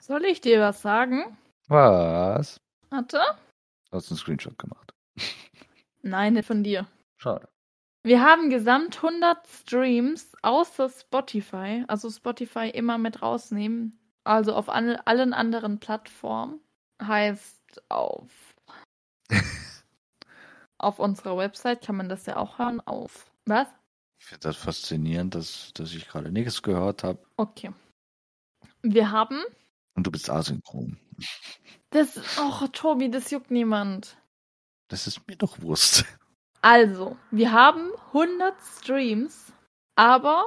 Soll ich dir was sagen? Was? Warte. Du hast einen Screenshot gemacht. Nein, nicht von dir. Schade. Wir haben gesamt 100 Streams außer Spotify. Also Spotify immer mit rausnehmen. Also auf an, allen anderen Plattformen. Heißt auf. auf unserer Website kann man das ja auch hören. Auf. Was? Ich finde das faszinierend, dass, dass ich gerade nichts gehört habe. Okay. Wir haben. Und du bist asynchron. Das. Och, Tobi, das juckt niemand. Das ist mir doch Wurst. Also, wir haben 100 Streams, aber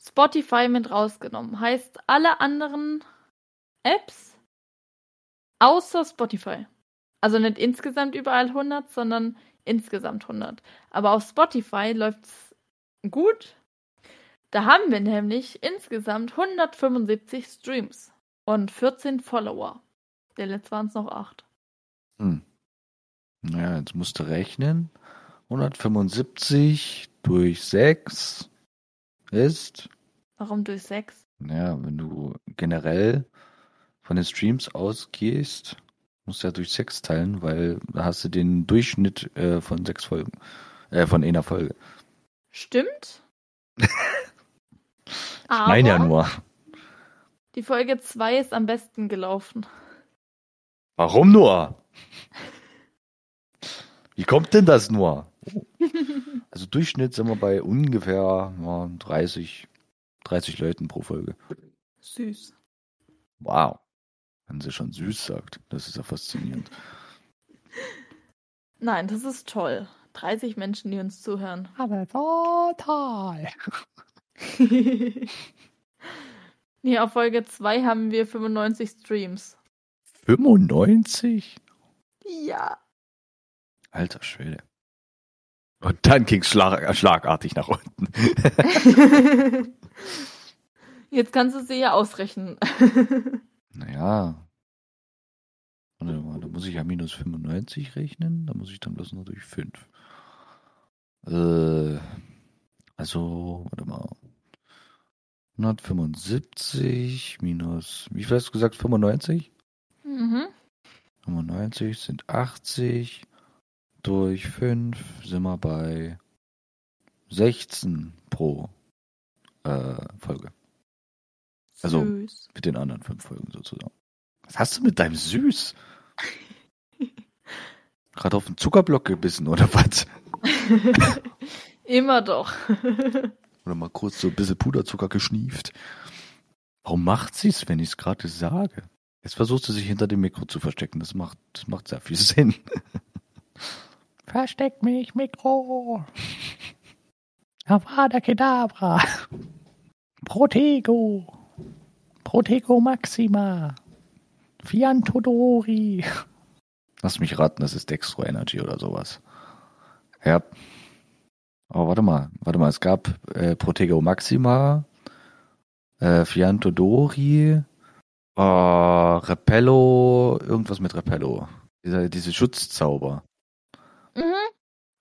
Spotify mit rausgenommen. Heißt, alle anderen Apps außer Spotify. Also nicht insgesamt überall 100, sondern insgesamt 100. Aber auf Spotify läuft's gut. Da haben wir nämlich insgesamt 175 Streams und 14 Follower. Der letzte waren es noch 8. Hm. Naja, jetzt musst du rechnen. 175 durch 6 ist, Warum durch 6? naja, wenn du generell von den Streams ausgehst, musst du ja durch 6 teilen, weil da hast du den Durchschnitt äh, von 6 Folgen. Äh, von einer Folge. Stimmt. Ich meine ja nur. Die Folge 2 ist am besten gelaufen. Warum nur? Wie kommt denn das nur? Also Durchschnitt sind wir bei ungefähr ja, 30, 30 Leuten pro Folge. Süß. Wow. Wenn sie schon süß sagt, das ist ja faszinierend. Nein, das ist toll. 30 Menschen, die uns zuhören. Aber total. nee, auf Folge 2 haben wir 95 Streams. 95? Ja. Alter Schwede. Und dann ging es schlag, schlagartig nach unten. Jetzt kannst du sie ja ausrechnen. Naja. Warte mal, da muss ich ja minus 95 rechnen. Da muss ich dann bloß nur durch 5. Äh, also, warte mal. 175 minus, wie viel hast du gesagt? 95? mhm. 95 sind 80. Durch 5 sind wir bei 16 pro äh, Folge. Also- Süß. Mit den anderen 5 Folgen sozusagen. Was hast du mit deinem Süß? Gerade auf den Zuckerblock gebissen oder was? Immer doch. Oder mal kurz so ein bisschen Puderzucker geschnieft. Warum macht sie es, wenn ich es gerade sage? Jetzt versucht sie sich hinter dem Mikro zu verstecken. Das macht, das macht sehr viel Sinn. Versteck mich, Mikro. Avada Kedavra. Protego. Protego Maxima. Fiantodori. Lass mich raten, das ist Dextro Energy oder sowas. Ja. Aber warte mal, warte mal, es gab äh, Protego Maxima, äh, Fiantodori, äh, Repello, irgendwas mit Repello. Dieser, diese Schutzzauber.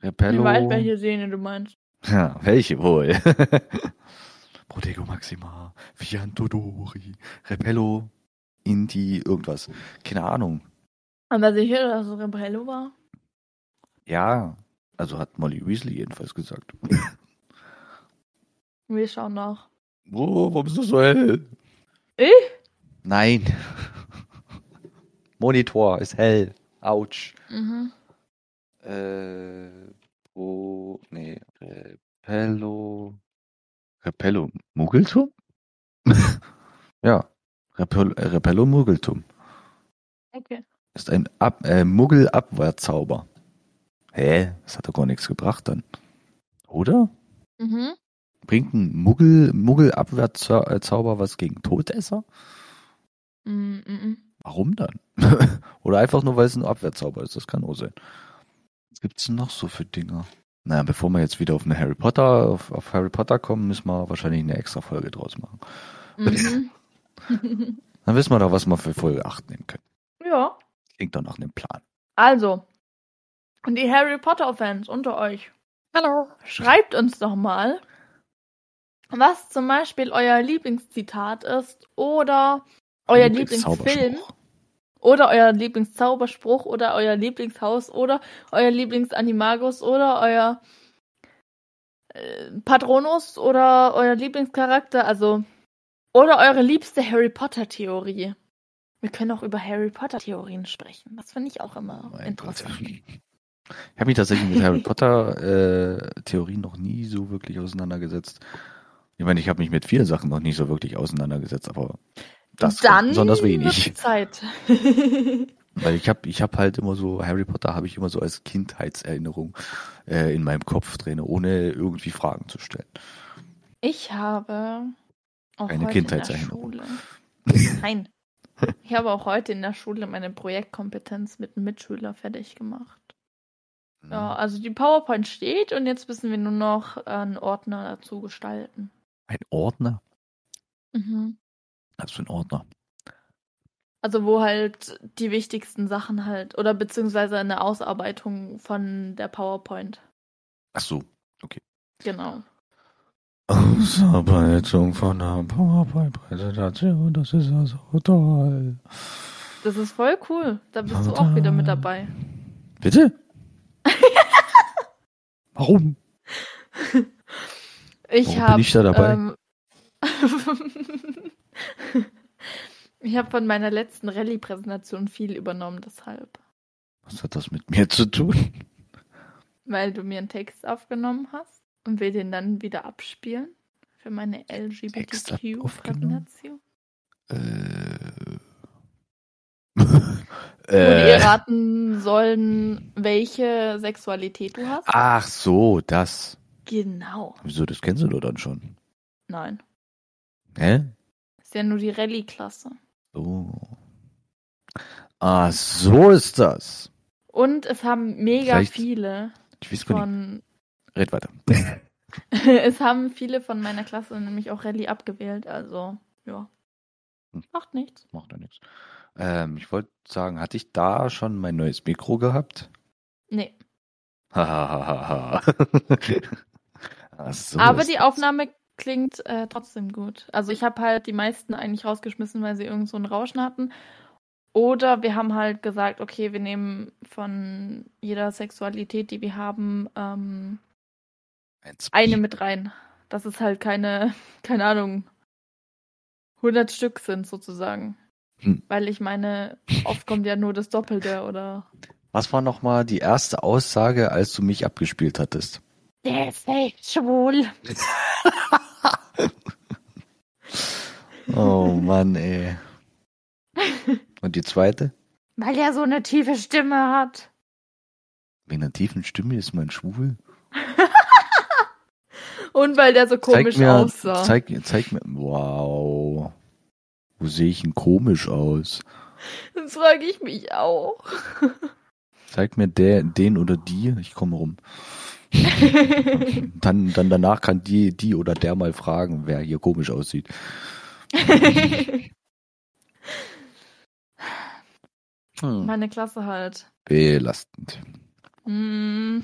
Repello. Wie weit welche Szene du meinst. Ja, welche wohl? Protego Maxima, Fiantodori, Repello, Inti, irgendwas. Keine Ahnung. Aber sicher, dass es Rebello war? Ja, also hat Molly Weasley jedenfalls gesagt. Wir schauen nach. Oh, warum ist das so hell? Ich? Nein. Monitor ist hell. Autsch. Mhm. Äh, oh, nee, Repello. Repello Muggeltum? ja, Repel, äh, Repello Muggeltum. Okay. Ist ein Ab äh, Muggel-Abwehrzauber. Hä? Das hat doch gar nichts gebracht dann. Oder? Mhm. Bringt ein Muggel, Muggel-Abwehrzauber was gegen Todesser? Mhm. mhm. Warum dann? Oder einfach nur, weil es ein Abwehrzauber ist. Das kann auch sein. Was gibt's denn noch so für Dinger? Naja, bevor wir jetzt wieder auf eine Harry Potter, auf, auf Harry Potter kommen, müssen wir wahrscheinlich eine extra Folge draus machen. Mhm. Dann wissen wir doch, was wir für Folge 8 nehmen können. ja. Klingt doch nach einem Plan. Also. Und die Harry Potter-Fans unter euch. Hallo. Schreibt uns doch mal, was zum Beispiel euer Lieblingszitat ist oder euer Lieblingsfilm. Oder euer Lieblingszauberspruch oder euer Lieblingshaus oder euer Lieblingsanimagus oder euer äh, Patronus oder euer Lieblingscharakter, also oder eure liebste Harry Potter Theorie. Wir können auch über Harry Potter Theorien sprechen. Das finde ich auch immer Mein Gott. interessant. Ich habe mich tatsächlich mit Harry Potter äh, Theorien noch nie so wirklich auseinandergesetzt. Ich meine, ich habe mich mit vielen Sachen noch nicht so wirklich auseinandergesetzt, aber das Dann besonders wenig. Zeit. Weil ich habe ich hab halt immer so, Harry Potter habe ich immer so als Kindheitserinnerung äh, in meinem Kopf drin, ohne irgendwie Fragen zu stellen. Ich habe auch Eine heute in der Kindheitserinnerung. Schule. Nein. Ich habe auch heute in der Schule meine Projektkompetenz mit einem Mitschüler fertig gemacht. Ja, also die PowerPoint steht und jetzt müssen wir nur noch einen Ordner dazu gestalten. Ein Ordner? Mhm. Was für ein Ordner? Also wo halt die wichtigsten Sachen halt oder beziehungsweise eine Ausarbeitung von der PowerPoint. Ach so. Genau. Ausarbeitung von einer PowerPoint-Präsentation, das ist ja so toll. Das ist voll cool. Da bist du auch wieder mit dabei. Bitte? Warum? Ich habe. bin ich da dabei? Ähm, ich habe von meiner letzten Rallye-Präsentation viel übernommen, deshalb. Was hat das mit mir zu tun? Weil du mir einen Text aufgenommen hast und wir den dann wieder abspielen für meine? LGBTQ-Präsentation. Äh. Wo wir äh. raten sollen, welche Sexualität du hast. Ach so, das. Genau. Wieso, das kennst du doch dann schon. Nein. Hä? Ja nur die Rallye-Klasse. So. Ah, so ist das. Und es haben mega Vielleicht- viele Ich weiß gar nicht. von Red weiter. es haben viele von meiner Klasse nämlich auch Rallye abgewählt, also ja. Hm. Macht nichts. Macht ja nichts. Ähm, ich wollte sagen, hatte ich da schon mein neues Mikro gehabt? Nee. Hahaha. So Aber die. Aufnahme klingt äh, trotzdem gut. Also ich habe halt die meisten eigentlich rausgeschmissen, weil sie irgend so ein Rauschen hatten. Oder wir haben halt gesagt, okay, wir nehmen von jeder Sexualität, die wir haben, ähm, Ein eine mit rein. Dass es halt keine, keine Ahnung, 100 Stück sind sozusagen. Hm. Weil ich meine, oft kommt ja nur das Doppelte oder Was war nochmal die erste Aussage, als du mich abgespielt hattest? Der ist echt schwul. Oh Mann, ey. Und die zweite? Weil er so eine tiefe Stimme hat. Wegen einer tiefen Stimme ist man schwul? Und weil der so komisch zeig mir, aussah. Zeig, zeig mir. Wow. Wo sehe ich denn komisch aus? Das frage ich mich auch. Zeig mir der, den oder die. Ich komme rum. Dann, dann danach kann die, die oder der mal fragen, wer hier komisch aussieht. Hm. Meine Klasse halt. Belastend. Mm,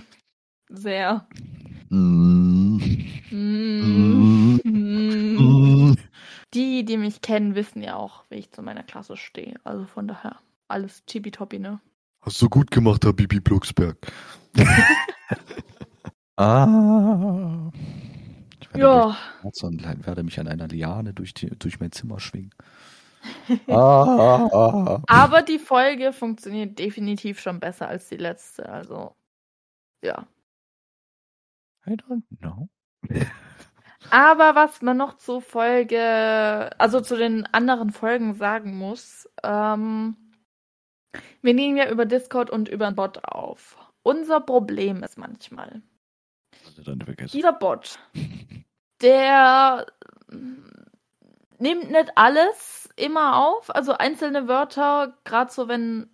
sehr. Mm. Mm. Mm. Die, die mich kennen, wissen ja auch, wie ich zu meiner Klasse stehe. Also von daher alles tippitoppi, ne? Hast du gut gemacht, Habibi Blocksberg. ah. Ja, werde mich an einer Liane durch, die, durch mein Zimmer schwingen. ah, ah, ah. aber die Folge funktioniert definitiv schon besser als die letzte. Also, ja. I don't know. Aber was man noch zur Folge, also zu den anderen Folgen sagen muss, ähm, wir nehmen ja über Discord und über Bot auf. Unser Problem ist manchmal, Also dann vergessen. dieser Bot, der mm, nimmt nicht alles immer auf, also einzelne Wörter, gerade so wenn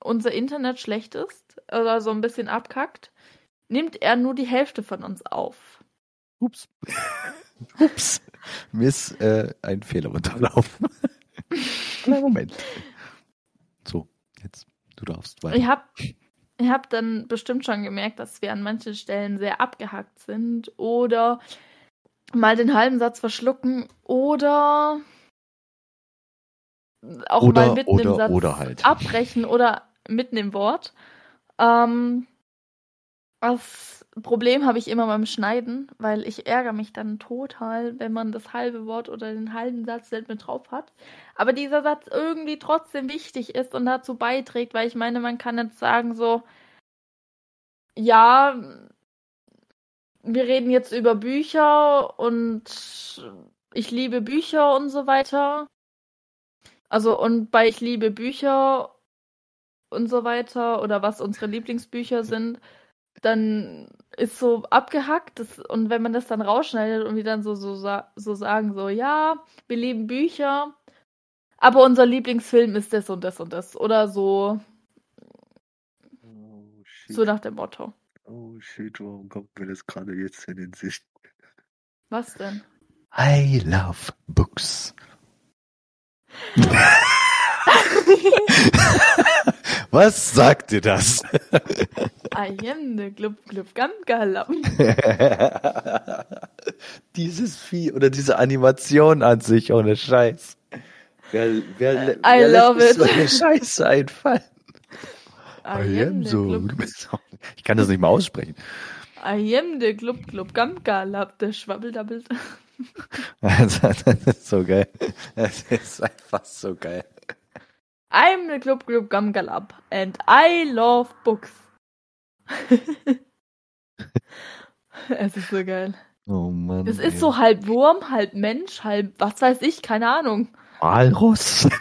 unser Internet schlecht ist oder so ein bisschen abkackt, nimmt er nur die Hälfte von uns auf. Ups. Ups. Mir ist äh, ein Fehler unterlaufen. Moment. So, jetzt. Du darfst weiter. Ich habe ich hab dann bestimmt schon gemerkt, dass wir an manchen Stellen sehr abgehackt sind oder mal den halben Satz verschlucken oder auch Oder- mal mitten oder- im Satz oder halt. abbrechen oder mitten im Wort. Ähm, das Problem habe ich immer beim Schneiden, weil ich ärgere mich dann total, wenn man das halbe Wort oder den halben Satz nicht mit drauf hat. Aber dieser Satz irgendwie trotzdem wichtig ist und dazu beiträgt, weil ich meine, man kann jetzt sagen so, ja, wir reden jetzt über Bücher und ich liebe Bücher und so weiter. Also und bei ich liebe Bücher und so weiter oder was unsere Lieblingsbücher sind, dann ist so abgehackt das, und wenn man das dann rausschneidet und wir dann so, so, so sagen, so, ja, wir lieben Bücher, aber unser Lieblingsfilm ist das und das und das oder so, Oh shit. so nach dem Motto. Oh shit, warum kommt mir das gerade jetzt in den Sicht? Was denn? I love books. Was sagt dir das? I am the Glub Glub Gam Galam. Dieses Vieh oder diese Animation an sich, ohne Scheiß. Wer, wer, I wer love it. so eine Scheiße einfallen? The so. Ich kann das nicht mal aussprechen. I am the Glub Glub Gam Galab, der schwabbeldabbelt. Das ist so geil. Das ist einfach so geil. I'm the Glub Glub Gam Galab and I love books. es ist so geil. Oh Mann. Es ist so halb Wurm, halb Mensch, halb was weiß ich, keine Ahnung. Walross.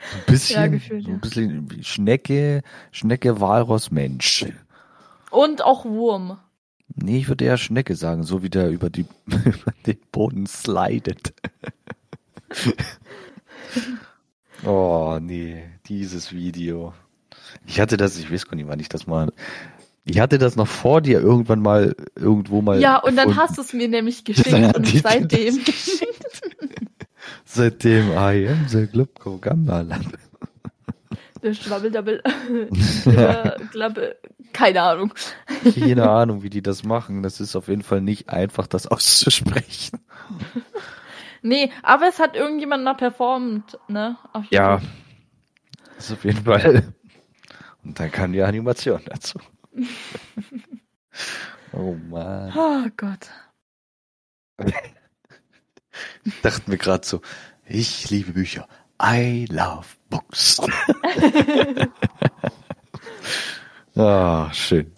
So ein bisschen, Ja, gefühlt, so ein bisschen Schnecke, Schnecke, Walross, Mensch. Und auch Wurm. Nee, ich würde eher Schnecke sagen, so wie der über, die, über den Boden slidet. Oh, nee, dieses Video. Ich hatte das, ich weiß gar nicht, wann ich das mal. Ich hatte das noch vor dir irgendwann mal irgendwo mal. Ja, und dann gefunden. hast du es mir nämlich geschickt Dann und seitdem. Seitdem I am the Glubko Gambalam. Der Schwabbeldabbel. Der Klappe. Keine Ahnung. Keine Ahnung, wie die das machen. Das ist auf jeden Fall nicht einfach, das auszusprechen. Nee, aber es hat irgendjemand mal performt, ne? Ja. Das ist auf jeden Fall. Und dann kam die Animation dazu. Oh Mann. Oh Gott. Ich dachte mir gerade so, ich liebe Bücher. I love books. ah, schön.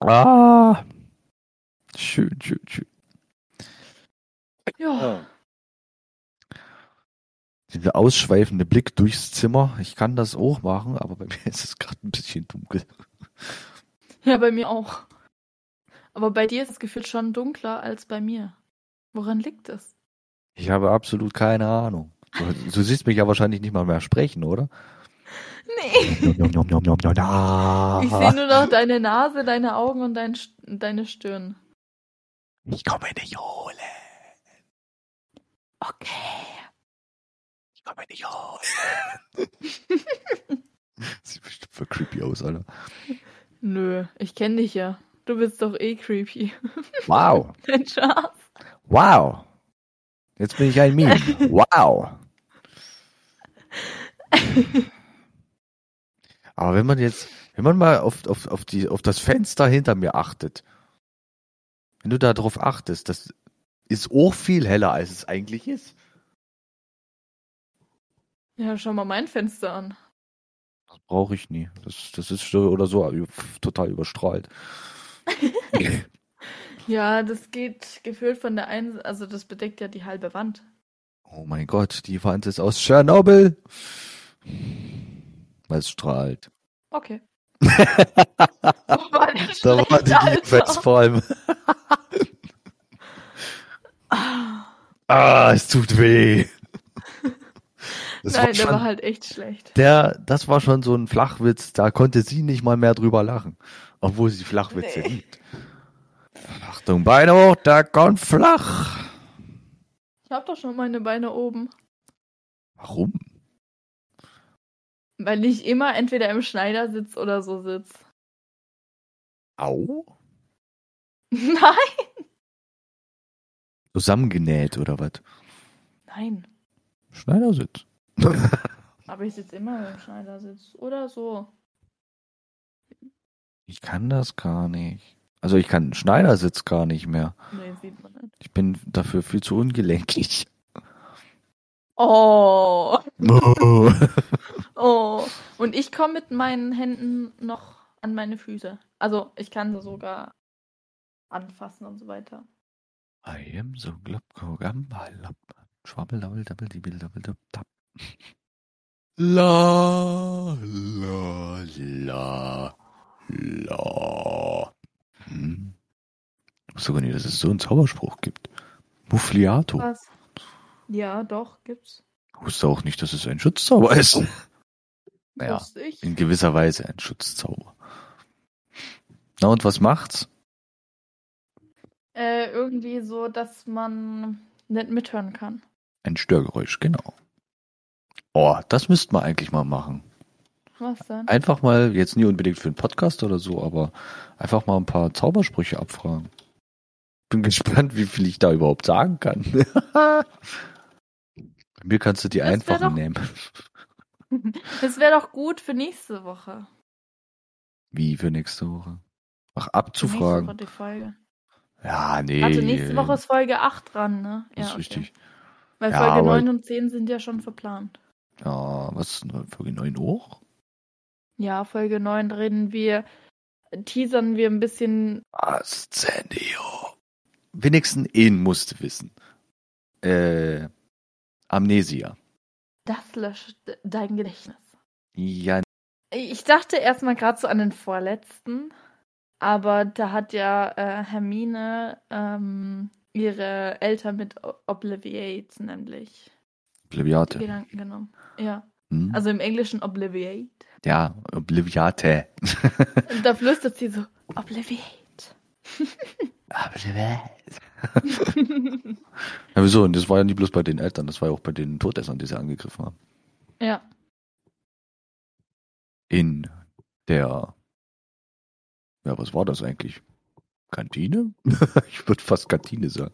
Ah. Schön, schön, schön. Ja. Dieser ausschweifende Blick durchs Zimmer. Ich kann das auch machen, aber bei mir ist es gerade ein bisschen dunkel. Ja, bei mir auch. Aber bei dir ist es gefühlt schon dunkler als bei mir. Woran liegt das? Ich habe absolut keine Ahnung. Du, du siehst mich ja wahrscheinlich nicht mal mehr sprechen, oder? Nee. Ich sehe nur noch deine Nase, deine Augen und dein, deine Stirn. Ich komme dich holen. Okay. Ich komme dich holen. Sieht bestimmt voll creepy aus, Alter. Nö, ich kenne dich ja. Du bist doch eh creepy. Wow. Dein Schatz. Wow. Jetzt bin ich ein Meme. Wow. Aber wenn man jetzt, wenn man mal auf, auf, auf, die, auf das Fenster hinter mir achtet, wenn du da drauf achtest, das ist auch viel heller, als es eigentlich ist. Ja, schau mal mein Fenster an. Das brauche ich nie. Das, das ist so oder so total überstrahlt. Ja, das geht gefühlt von der einen, also das bedeckt ja die halbe Wand. Oh mein Gott, die Wand ist aus Tschernobyl. Weil es strahlt. Okay. Oh, der Da war die Alter. Facepalm. Ah, Ah, es tut weh. Das Nein, war der schon, war halt echt schlecht. der, das war schon so ein Flachwitz, da konnte sie nicht mal mehr drüber lachen. Obwohl sie Flachwitze Nee. liebt. Achtung, Beine hoch, der kommt flach. Ich hab doch schon meine Beine oben. Warum? Weil ich immer entweder im Schneidersitz oder so sitz. Au? Nein. Zusammengenäht oder was? Nein. Schneidersitz. Aber ich sitze immer im Schneidersitz. Oder so. Ich kann das gar nicht. Also ich kann Schneidersitz gar nicht mehr. Nee, sieht man nicht. Ich bin dafür viel zu ungelenkig. Oh. Oh. Oh. Und ich komme mit meinen Händen noch an meine Füße. Also ich kann sie sogar anfassen und so weiter. I am so glub, gam, balab, schwabbel, dabbel, dabbel, dibbel, dabbel, dab, dab. La, la, la, la. Hm. Ich wusste gar nicht, dass es so einen Zauberspruch gibt. Muffliato. Was? Ja, doch, gibt's. Ich wusste auch nicht, dass es ein Schutzzauber ist. Naja, Wusste ich. in gewisser Weise ein Schutzzauber. Na und was macht's? Äh, irgendwie so, dass man nicht mithören kann. Ein Störgeräusch, genau. Oh, das müssten wir eigentlich mal machen. Was denn? Einfach mal, jetzt nie unbedingt für einen Podcast oder so, aber einfach mal ein paar Zaubersprüche abfragen. Bin gespannt, wie viel ich da überhaupt sagen kann. Bei mir kannst du die Das einfachen doch- nehmen. Das wäre doch gut für nächste Woche. Wie für nächste Woche? Ach, Für nächste Woche abzufragen. die Folge. Ja, nee. Also nächste Woche ist Folge 8 dran, ne? Das ist okay. richtig. Weil Ja, Folge aber- 9 und 10 sind ja schon verplant. Ja, was Folge 9 hoch? Ja, Folge 9 reden wir, teasern wir ein bisschen. Ascendio. Wenigstens ihn musste wissen. Äh, Amnesia. Das löscht de- dein Gedächtnis. Ja, Ich dachte erstmal gerade so an den vorletzten, aber da hat ja äh, Hermine ähm, ihre Eltern mit Obliviate nämlich Obliviate. Gedanken genommen. Ja, Hm? also im Englischen Obliviate. ja, Obliviate. Und da flüstert sie so, Obliviate. Obliviate. Ja, wieso? Und das war ja nicht bloß bei den Eltern, das war ja auch bei den Todessern, die sie angegriffen haben. ja, In der, ja, was war das eigentlich? Kantine? ich würde fast Kantine sagen.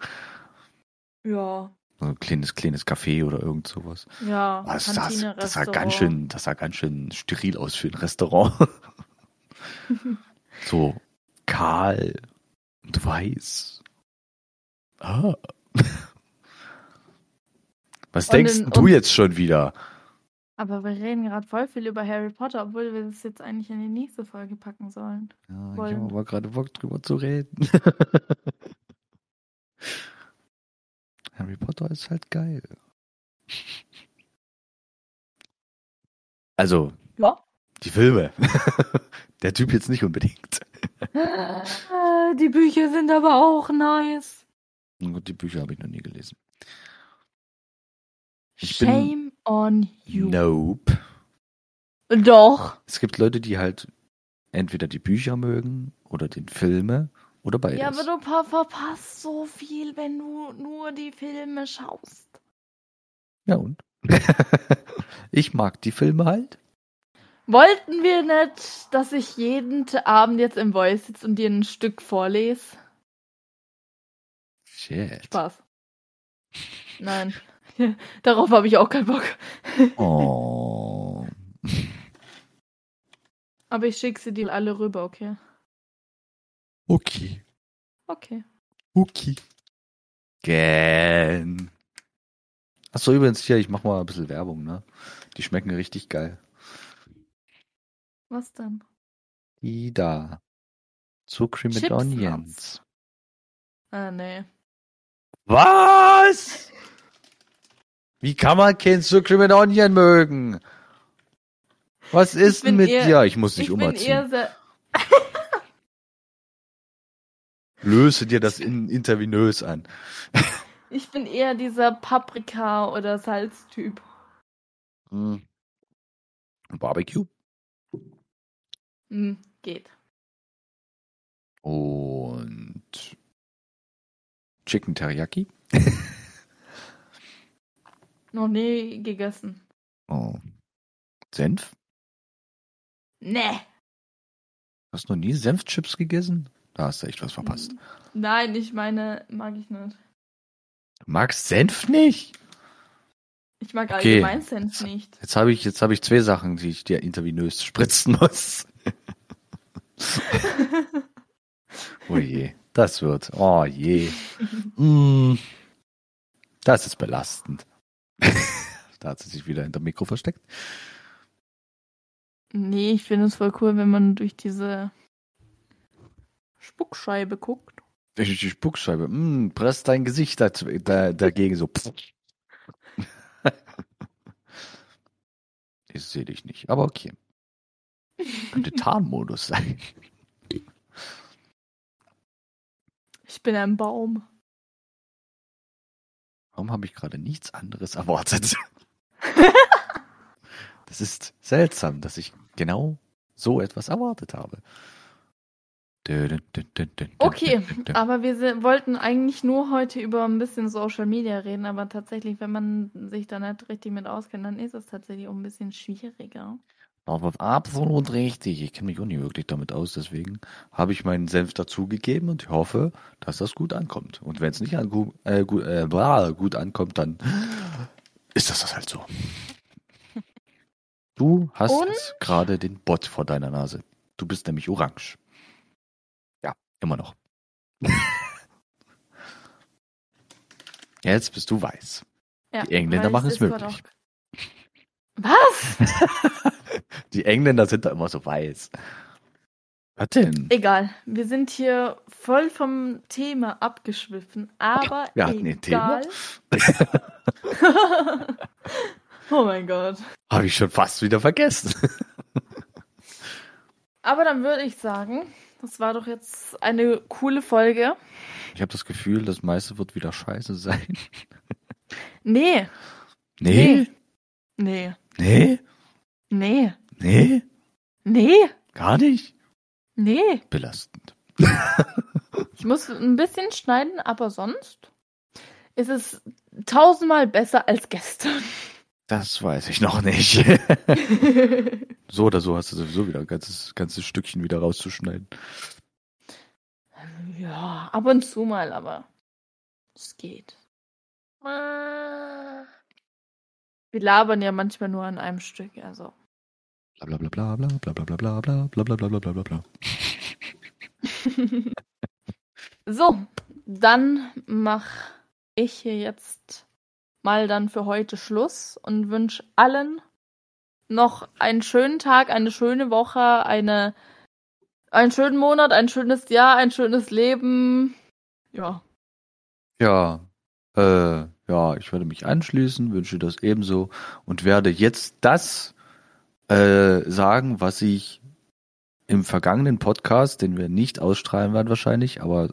ja, So ein kleines, kleines Café oder irgend sowas. ja. Was ist das? Kantine, Das sah ganz schön, das sah ganz schön steril aus für ein Restaurant. so kahl und weiß. Ah. Was Und denkst in- du jetzt schon wieder? Aber wir reden gerade voll viel über Harry Potter, obwohl wir das jetzt eigentlich in die nächste Folge packen sollen. Ja, ich wollen. habe aber gerade Bock drüber zu reden. Harry Potter ist halt geil. Also, Ja. die Filme. Der Typ jetzt nicht unbedingt. Die Bücher sind aber auch nice. Gut, die Bücher habe ich noch nie gelesen. Ich bin- Shame on you. Nope. Doch. Es gibt Leute, die halt entweder die Bücher mögen oder den Filme oder beides. Ja, aber du pa- verpasst so viel, wenn du nur die Filme schaust. Ja, und? ich mag die Filme halt. Wollten wir nicht, dass ich jeden Abend jetzt im Voice sitze und dir ein Stück vorlese? Shit. Spaß. Nein. Darauf habe ich auch keinen Bock. Oh. Aber ich schicke sie dir alle rüber, okay? Okay. Okay. Okay. Gern. Achso, übrigens hier, ich mach mal ein bisschen Werbung, ne? Die schmecken richtig geil. Was denn? Die da. Zuccheri mit Chips Onions. Ah, nee. Was? Wie kann man kein Zuccheri mit Onion mögen? Was ist denn mit eher- dir? Ich muss dich Ich bin umerziehen. Löse dir das in, intravenös an. Ich bin eher dieser Paprika- oder Salztyp. Hm. Barbecue. Hm, geht. Und Chicken Teriyaki. Noch nie gegessen. Oh. Senf? Nee. Hast du noch nie Senfchips gegessen? Da hast du echt was verpasst. Nein, ich meine, mag ich nicht. Du magst Senf nicht? Ich mag Okay. allgemein Senf nicht. Jetzt habe ich, jetzt habe ich zwei Sachen, die ich dir intravenös spritzen muss. oh je, das wird. Oh je. Mm. Das ist belastend. da hat sie sich wieder hinter dem Mikro versteckt. Nee, ich finde es voll cool, wenn man durch diese Spuckscheibe guckt. Durch die Spuckscheibe. Mm, press dein Gesicht da, da, dagegen so. Ich sehe dich nicht, aber okay. Könnte Tarnmodus sein. Ich bin ein Baum. Warum habe ich gerade nichts anderes erwartet? Das ist seltsam, dass ich genau so etwas erwartet habe. Okay, aber wir wollten eigentlich nur heute über ein bisschen Social Media reden, aber tatsächlich, wenn man sich da nicht richtig mit auskennt, dann ist es tatsächlich auch ein bisschen schwieriger. Absolut richtig. Ich kenne mich auch nicht wirklich damit aus, deswegen habe ich meinen Senf dazugegeben und ich hoffe, dass das gut ankommt. Und wenn es nicht an, äh, gut, äh, bla, gut ankommt, dann ist das das halt so. Du hast Und? gerade den Bot vor deiner Nase. Du bist nämlich orange. Ja, immer noch. Jetzt bist du weiß. Ja, Die Engländer machen es möglich. Was? Die Engländer sind da immer so weiß. Was denn? Egal, wir sind hier voll vom Thema abgeschwiffen, aber Wir hatten ein egal. oh mein Gott. Habe ich schon fast wieder vergessen. Aber dann würde ich sagen, das war doch jetzt eine coole Folge. Ich habe das Gefühl, das meiste wird wieder scheiße sein. Nee, Nee? nee, Nee? Nee, Nee? nee, Gar nicht? nee. Belastend. Ich muss ein bisschen schneiden, aber sonst ist es tausendmal besser als gestern. Das weiß ich noch nicht. so oder so hast du sowieso wieder ein ganzes, ganzes Stückchen wieder rauszuschneiden. ja, ab und zu mal, aber es geht. Wir labern ja manchmal nur an einem Stück, also. Bla bla bla bla bla bla bla bla bla bla bla bla bla bla bla bla. so, dann mach ich hier jetzt mal dann für heute Schluss und wünsche allen noch einen schönen Tag, eine schöne Woche, eine, einen schönen Monat, ein schönes Jahr, ein schönes Leben. Ja. Ja, äh, ja, ich werde mich anschließen, wünsche das ebenso und werde jetzt das äh, sagen, was ich im vergangenen Podcast, den wir nicht ausstrahlen werden wahrscheinlich, aber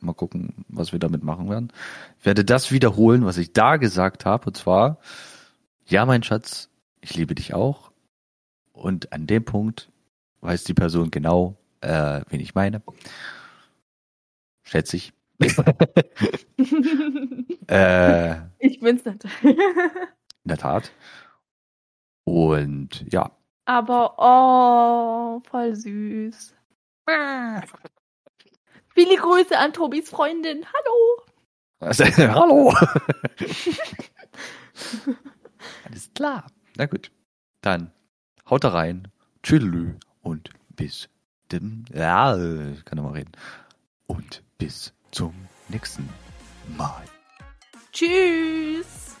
mal gucken, was wir damit machen werden, werde das wiederholen, was ich da gesagt habe, und zwar, ja, mein Schatz, ich liebe dich auch. Und an dem Punkt weiß die Person genau, äh, wen ich meine. Schätze ich. äh, ich bin's nicht. in der Tat. Und ja, Aber oh, voll süß. Viele Grüße an Tobis Freundin. Hallo. Also, hallo. Alles klar. Na gut. Dann haut da rein. Tschüdelü und bis dem. Ja, ich kann noch mal reden. Und bis zum nächsten Mal. Tschüss.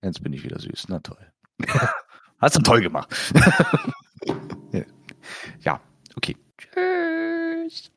Jetzt bin ich wieder süß. Na toll. Hast du toll gemacht. ja, okay. Tschüss.